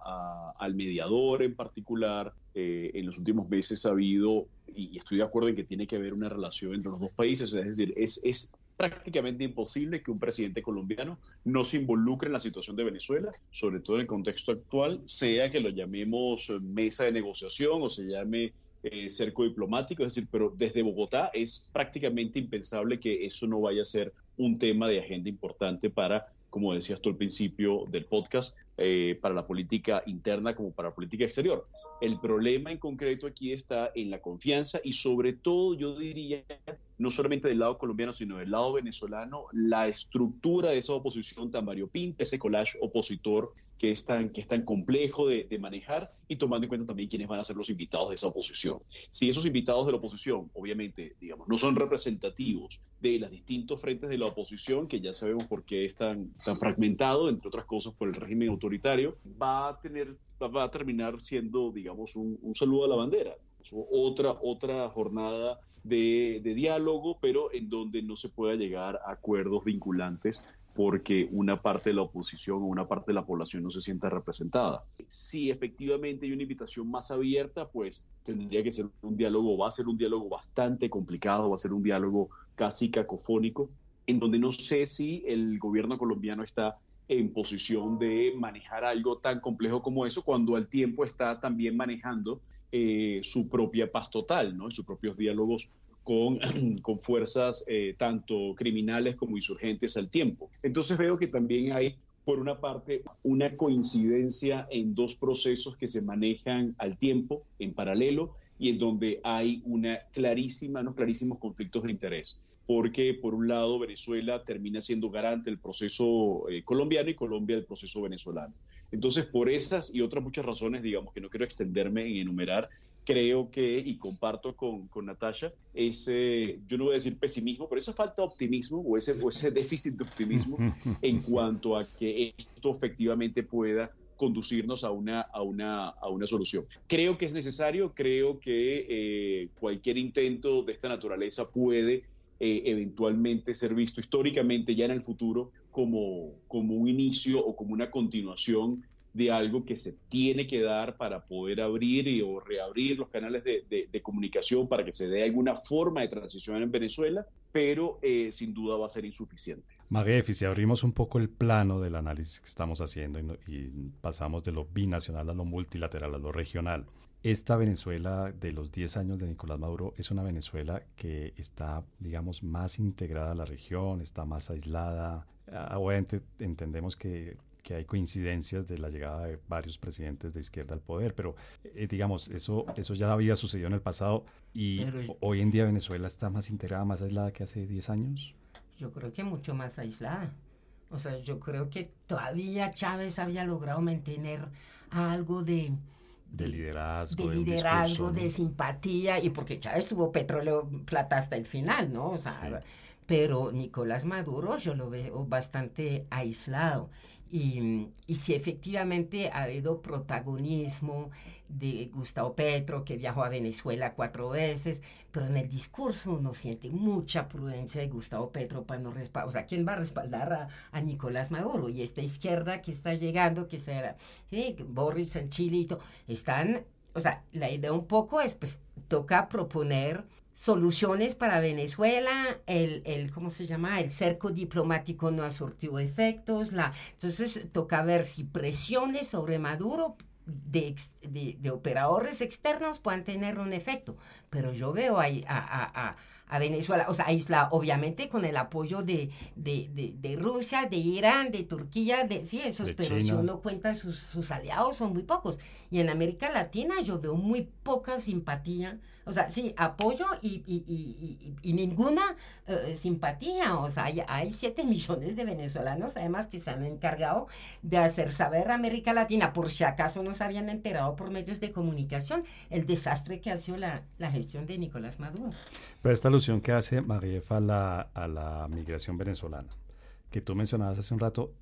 Speaker 3: al mediador en particular. Eh, en los últimos meses ha habido, y, estoy de acuerdo en que tiene que haber una relación entre los dos países, es decir, es prácticamente imposible que un presidente colombiano no se involucre en la situación de Venezuela, sobre todo en el contexto actual, sea que lo llamemos mesa de negociación o se llame eh, cerco diplomático, es decir, pero desde Bogotá es prácticamente impensable que eso no vaya a ser un tema de agenda importante para como decías tú al principio del podcast, eh, para la política interna como para la política exterior. El problema en concreto aquí está en la confianza y sobre todo, yo diría, no solamente del lado colombiano, sino del lado venezolano, la estructura de esa oposición tan variopinta, ese collage opositor que es tan, que complejo de, manejar y tomando en cuenta también quiénes van a ser los invitados de esa oposición. Si esos invitados de la oposición, obviamente, digamos, no son representativos de los distintos frentes de la oposición, que ya sabemos por qué es tan, tan fragmentado, entre otras cosas por el régimen autoritario, va a, tener, va a terminar siendo, digamos, un, un saludo a la bandera. Otra, otra jornada de, de, diálogo, pero en donde no se pueda llegar a acuerdos vinculantes porque una parte de la oposición o una parte de la población no se sienta representada. Si efectivamente hay una invitación más abierta, pues tendría que ser un diálogo, va a ser un diálogo bastante complicado, va a ser un diálogo casi cacofónico, en donde no sé si el gobierno colombiano está en posición de manejar algo tan complejo como eso, cuando al tiempo está también manejando eh, su propia paz total, ¿no? sus propios diálogos con, (clears throat) con fuerzas eh, tanto criminales como insurgentes al tiempo. Entonces veo que también hay, por una parte, una coincidencia en dos procesos que se manejan al tiempo, en paralelo, y en donde hay una clarísima, unos clarísimos conflictos de interés porque por un lado Venezuela termina siendo garante del proceso eh, colombiano y Colombia del proceso venezolano. Entonces, por esas y otras muchas razones, digamos que no quiero extenderme en enumerar, creo que, y comparto con, con Natasha, ese, yo no voy a decir pesimismo, pero esa falta de optimismo o ese, o ese (laughs) déficit de optimismo en cuanto a que esto efectivamente pueda conducirnos a una, a una, a una solución. Creo que es necesario, creo que eh, cualquier intento de esta naturaleza puede eh, eventualmente ser visto históricamente ya en el futuro como, como un inicio o como una continuación de algo que se tiene que dar para poder abrir y, o reabrir los canales de, comunicación para que se dé alguna forma de transición en Venezuela, pero eh, sin duda va a ser insuficiente.
Speaker 1: Magefi, si abrimos un poco el plano del análisis que estamos haciendo y, pasamos de lo binacional a lo multilateral, a lo regional, esta Venezuela de los 10 años de Nicolás Maduro es una Venezuela que está, digamos, más integrada a la región, está más aislada. Ah, obviamente entendemos que que hay coincidencias de la llegada de varios presidentes de izquierda al poder, pero eh, digamos, eso, eso ya había sucedido en el pasado y hoy en día Venezuela está más integrada, más aislada que hace 10 años.
Speaker 5: Yo creo que mucho más aislada. O sea, yo creo que todavía Chávez había logrado mantener algo de,
Speaker 1: de liderazgo,
Speaker 5: de, liderazgo, de simpatía, y porque Chávez tuvo petróleo plata hasta el final, ¿no? O sea, pero Nicolás Maduro yo lo veo bastante aislado. Y, si efectivamente ha habido protagonismo de Gustavo Petro, que viajó a Venezuela cuatro veces, pero en el discurso uno siente mucha prudencia de Gustavo Petro para no respaldar, o sea, ¿quién va a respaldar a, Nicolás Maduro? Y esta izquierda que está llegando, que será, sí, Chilito, están, o sea, la idea un poco es, pues, toca proponer soluciones para Venezuela, el, el, ¿cómo se llama? El cerco diplomático no ha surtido efectos, la, entonces toca ver si presiones sobre Maduro de, de, operadores externos puedan tener un efecto, pero yo veo ahí a, a, a, Venezuela, o sea, isla, obviamente con el apoyo de, de, de, Rusia, de Irán, de Turquía, de, sí, esos, pero si uno cuenta sus, sus aliados son muy pocos. Y en América Latina yo veo muy poca simpatía O sea, sí, apoyo y, y, ninguna eh, simpatía. O sea, hay, hay 7 (laughs) millones de venezolanos, además, que se han encargado de hacer saber a América Latina, por si acaso no se habían enterado por medios de comunicación, el desastre que ha sido la, la gestión de Nicolás Maduro.
Speaker 1: Pero esta alusión que hace Mariefa a la, a la migración venezolana, que tú mencionabas hace un rato,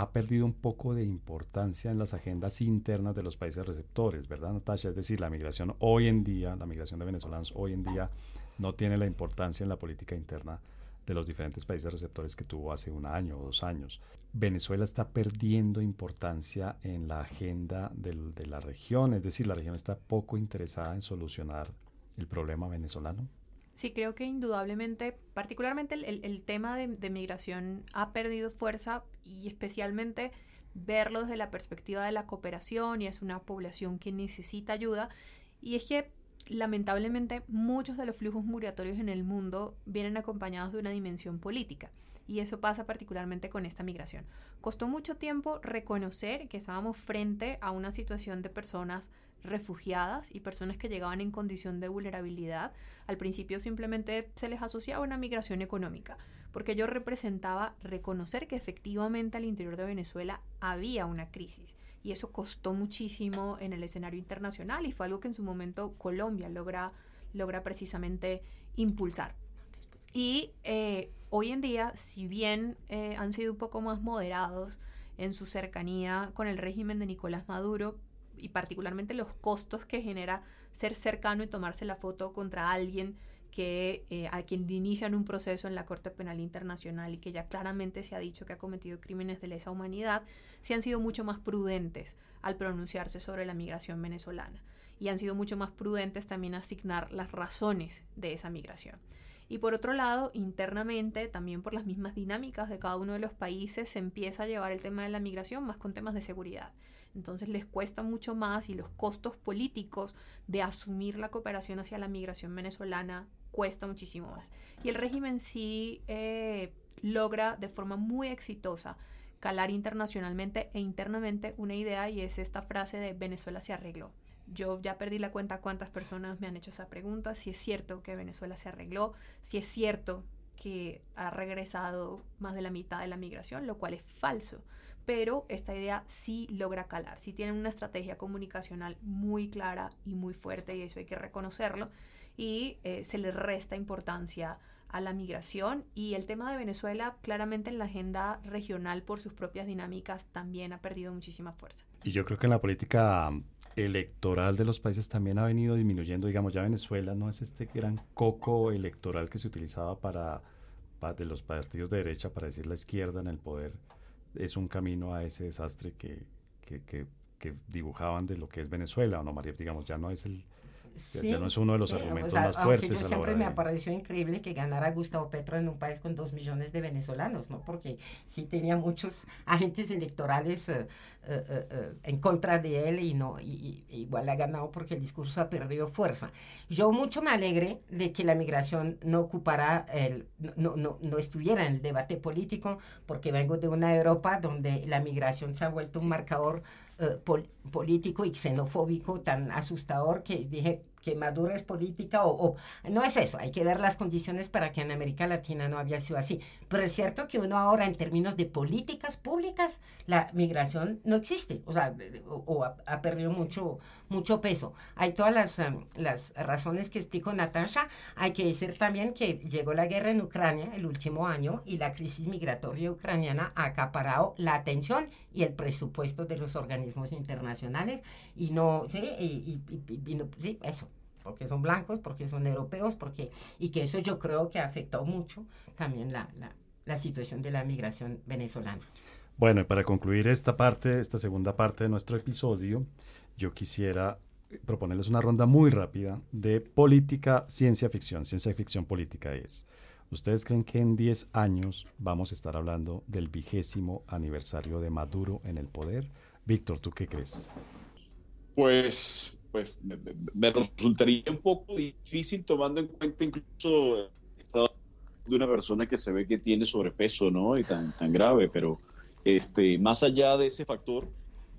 Speaker 1: ha perdido un poco de importancia en las agendas internas de los países receptores, ¿verdad, Natasha? Es decir, la migración hoy en día, la migración de venezolanos hoy en día no tiene la importancia en la política interna de los diferentes países receptores que tuvo hace un año o dos años. Venezuela está perdiendo importancia en la agenda de la región, es decir, la región está poco interesada en solucionar el problema venezolano.
Speaker 4: Sí, creo que indudablemente, particularmente el, tema de, migración ha perdido fuerza y especialmente verlo desde la perspectiva de la cooperación y es una población que necesita ayuda. Y es que lamentablemente muchos de los flujos migratorios en el mundo vienen acompañados de una dimensión política. Y eso pasa particularmente con esta migración. Costó mucho tiempo reconocer que estábamos frente a una situación de personas refugiadas y personas que llegaban en condición de vulnerabilidad. Al principio simplemente se les asociaba una migración económica, porque yo representaba reconocer que efectivamente al interior de Venezuela había una crisis. Y eso costó muchísimo en el escenario internacional y fue algo que en su momento Colombia logra, logra precisamente impulsar. Y eh, hoy en día, si bien eh, han sido un poco más moderados en su cercanía con el régimen de Nicolás Maduro, y particularmente los costos que genera ser cercano y tomarse la foto contra alguien que eh, a quien inician un proceso en la Corte Penal Internacional y que ya claramente se ha dicho que ha cometido crímenes de lesa humanidad, se han sido mucho más prudentes al pronunciarse sobre la migración venezolana y han sido mucho más prudentes también asignar las razones de esa migración. Y por otro lado, internamente, también por las mismas dinámicas de cada uno de los países, se empieza a llevar el tema de la migración más con temas de seguridad. Entonces les cuesta mucho más y los costos políticos de asumir la cooperación hacia la migración venezolana cuesta muchísimo más. Y el régimen sí eh, logra de forma muy exitosa calar internacionalmente e internamente una idea y es esta frase de Venezuela se arregló. Yo ya perdí la cuenta cuántas personas me han hecho esa pregunta, si es cierto que Venezuela se arregló, si es cierto que ha regresado más de la mitad de la migración, lo cual es falso. Pero esta idea sí logra calar, sí tienen una estrategia comunicacional muy clara y muy fuerte y eso hay que reconocerlo y eh, se le resta importancia a la migración y el tema de Venezuela claramente en la agenda regional por sus propias dinámicas también ha perdido muchísima fuerza.
Speaker 1: Y yo creo que en la política electoral de los países también ha venido disminuyendo, digamos, ya Venezuela no es este gran coco electoral que se utilizaba para, para de los partidos de derecha para decir la izquierda en el poder es un camino a ese desastre que, que, que, que dibujaban de lo que es Venezuela, ¿o no, María? Digamos, ya no es el, ya no es uno de los argumentos más fuertes.
Speaker 5: Yo siempre me ha parecido increíble que ganara Gustavo Petro en un país con dos millones de venezolanos, ¿no? Porque sí tenía muchos (laughs) agentes electorales eh, eh, eh, en contra de él y no y, igual ha ganado porque el discurso ha perdido fuerza. Yo mucho me alegre de que la migración no ocupara el no, no, no estuviera en el debate político porque vengo de una Europa donde la migración se ha vuelto un marcador político y xenofóbico tan asustador que dije que Maduro es política o, no es eso, hay que ver las condiciones para que en América Latina no había sido así. Pero es cierto que uno ahora en términos de políticas públicas, la migración no existe, o sea, o, ha, perdido mucho, mucho peso. Hay todas las, um, las razones que explico Natasha. Hay que decir también que llegó la guerra en Ucrania el último año y la crisis migratoria ucraniana ha acaparado la atención y el presupuesto de los organismos internacionales y no, sí, y, sí, eso porque son blancos, porque son europeos, porque y que eso yo creo que ha afectado mucho también la, la, la situación de la migración venezolana.
Speaker 1: Bueno, y para concluir esta parte, esta segunda parte de nuestro episodio, yo quisiera proponerles una ronda muy rápida de política, ciencia ficción. Ciencia ficción política es. ¿Ustedes creen que en 10 años vamos a estar hablando del vigésimo aniversario de Maduro en el poder? Víctor, ¿tú qué crees?
Speaker 3: Pues, pues me, resultaría un poco difícil tomando en cuenta incluso el estado de una persona que se ve que tiene sobrepeso, ¿no? Y tan, tan grave, pero este, más allá de ese factor,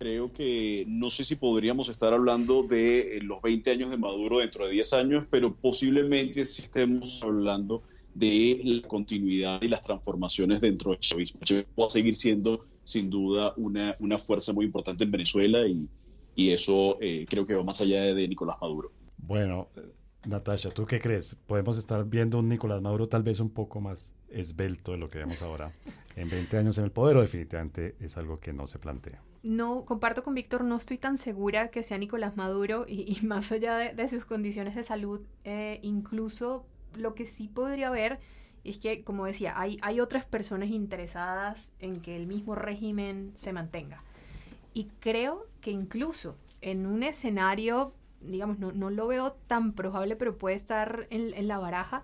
Speaker 3: Creo que no sé si podríamos estar hablando de eh, los 20 años de Maduro dentro de 10 años, pero posiblemente sí estemos hablando de la continuidad y las transformaciones dentro del chavismo. El va a seguir siendo, sin duda, una, una fuerza muy importante en Venezuela y, y eso eh, creo que va más allá de, Nicolás Maduro.
Speaker 1: Bueno, Natasha, ¿tú qué crees? ¿Podemos estar viendo un Nicolás Maduro tal vez un poco más esbelto de lo que vemos ahora en 20 años en el poder o definitivamente es algo que no se plantea?
Speaker 4: No, comparto con Víctor, no estoy tan segura que sea Nicolás Maduro y, más allá de, sus condiciones de salud, eh, incluso lo que sí podría haber es que, como decía, hay, hay otras personas interesadas en que el mismo régimen se mantenga. Y creo que incluso en un escenario, digamos, no, no lo veo tan probable, pero puede estar en, en, la baraja,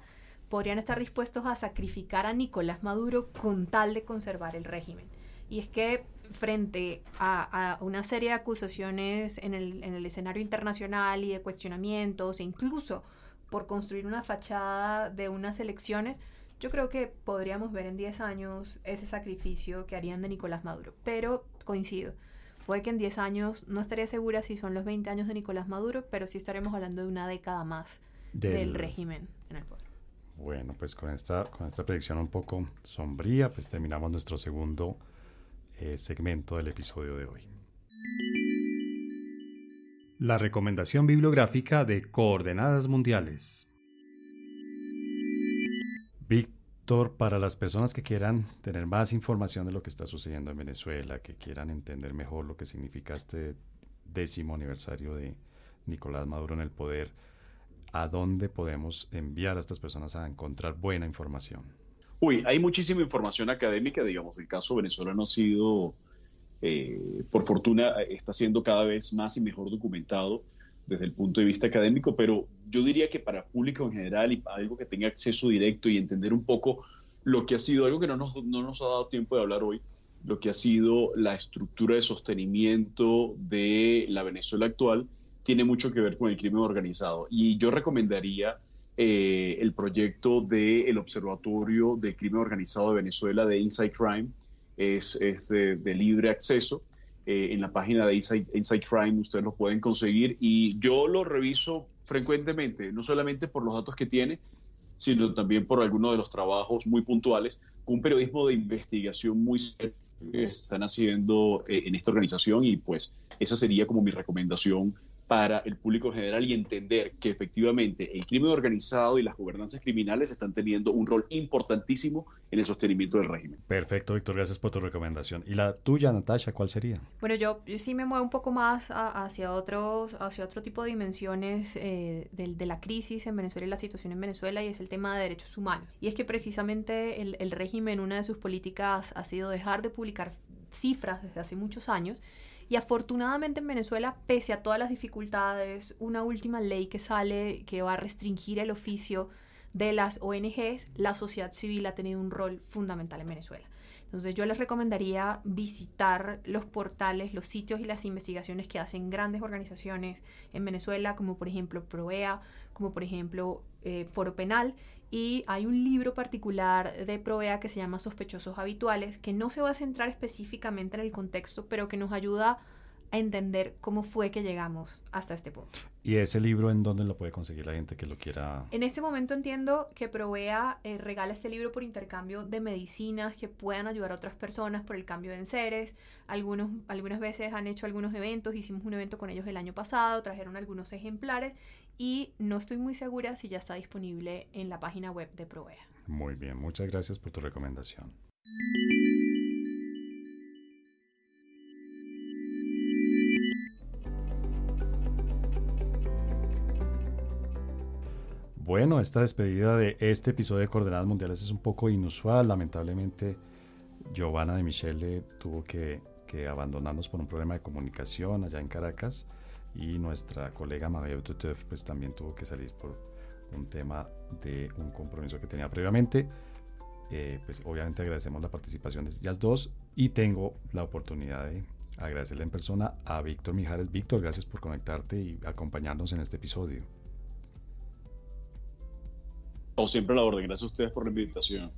Speaker 4: podrían estar dispuestos a sacrificar a Nicolás Maduro con tal de conservar el régimen. Y es que frente a, a una serie de acusaciones en el, en el escenario internacional y de cuestionamientos, e incluso por construir una fachada de unas elecciones, yo creo que podríamos ver en 10 años ese sacrificio que harían de Nicolás Maduro. Pero coincido, puede que en 10 años, no estaría segura si son los 20 años de Nicolás Maduro, pero sí estaremos hablando de una década más del, régimen en el poder.
Speaker 1: Bueno, pues con esta, con esta predicción un poco sombría, pues terminamos nuestro segundo eh, segmento del episodio de hoy. La recomendación bibliográfica de Coordenadas Mundiales. Víctor, para las personas que quieran tener más información de lo que está sucediendo en Venezuela, que quieran entender mejor lo que significa este décimo aniversario de Nicolás Maduro en el poder, ¿a dónde podemos enviar a estas personas a encontrar buena información?
Speaker 3: Uy, hay muchísima información académica, digamos, el caso venezolano ha sido eh, por fortuna está siendo cada vez más y mejor documentado desde el punto de vista académico, pero yo diría que para público en general y para algo que tenga acceso directo y entender un poco lo que ha sido, algo que no nos, no nos ha dado tiempo de hablar hoy, lo que ha sido la estructura de sostenimiento de la Venezuela actual, tiene mucho que ver con el crimen organizado. Y yo recomendaría eh, el proyecto del Observatorio del Crimen Organizado de Venezuela de Inside Crime, es, de, libre acceso. Eh, en la página de Inside, Crime ustedes lo pueden conseguir y yo lo reviso frecuentemente, no solamente por los datos que tiene, sino también por algunos de los trabajos muy puntuales, con un periodismo de investigación muy serio que están haciendo eh, en esta organización y pues esa sería como mi recomendación para el público general y entender que efectivamente el crimen organizado y las gobernanzas criminales están teniendo un rol importantísimo en el sostenimiento del régimen.
Speaker 1: Perfecto, Víctor, gracias por tu recomendación. ¿Y la tuya, Natasha, cuál sería?
Speaker 4: Bueno, yo, sí me muevo un poco más hacia, otros, hacia otro tipo de dimensiones eh, de, la crisis en Venezuela y la situación en Venezuela y es el tema de derechos humanos. Y es que precisamente el, el régimen, una de sus políticas ha sido dejar de publicar cifras desde hace muchos años y afortunadamente en Venezuela, pese a todas las dificultades, una última ley que sale que va a restringir el oficio de las ONGs, la sociedad civil ha tenido un rol fundamental en Venezuela. Entonces yo les recomendaría visitar los portales, los sitios y las investigaciones que hacen grandes organizaciones en Venezuela, como por ejemplo PROEA, como por ejemplo eh, Foro Penal, y hay un libro particular de Provea que se llama Sospechosos Habituales, que no se va a centrar específicamente en el contexto, pero que nos ayuda a entender cómo fue que llegamos hasta este punto.
Speaker 1: ¿Y ese libro en dónde lo puede conseguir la gente que lo quiera?
Speaker 4: En este momento entiendo que Provea eh, regala este libro por intercambio de medicinas que puedan ayudar a otras personas por el cambio de enseres. Algunos, algunas veces han hecho algunos eventos, hicimos un evento con ellos el año pasado, trajeron algunos ejemplares y no estoy muy segura si ya está disponible en la página web de Provea.
Speaker 1: Muy bien, muchas gracias por tu recomendación. Bueno, esta despedida de este episodio de Coordenadas Mundiales es un poco inusual. Lamentablemente, Giovanna de Michele tuvo que, que abandonarnos por un problema de comunicación allá en Caracas y nuestra colega Mabel Tutev pues también tuvo que salir por un tema de un compromiso que tenía previamente. Eh, pues obviamente agradecemos la participación de ellas dos y tengo la oportunidad de agradecerle en persona a Víctor Mijares. Víctor, gracias por conectarte y acompañarnos en este episodio.
Speaker 3: Como siempre la orden, gracias a ustedes por la invitación.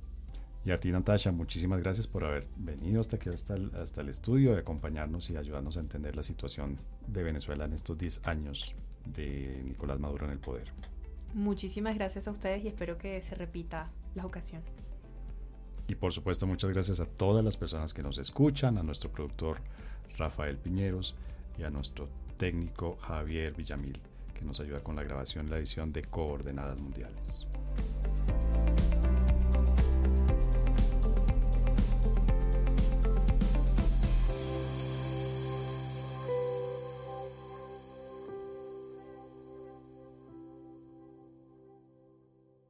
Speaker 1: Y a ti, Natasha, muchísimas gracias por haber venido hasta aquí, hasta el, hasta el estudio, de acompañarnos y ayudarnos a entender la situación de Venezuela en estos 10 años de Nicolás Maduro en el poder.
Speaker 4: Muchísimas gracias a ustedes y espero que se repita la ocasión.
Speaker 1: Y por supuesto, muchas gracias a todas las personas que nos escuchan, a nuestro productor Rafael Piñeros y a nuestro técnico Javier Villamil, que nos ayuda con la grabación y la edición de Coordenadas Mundiales.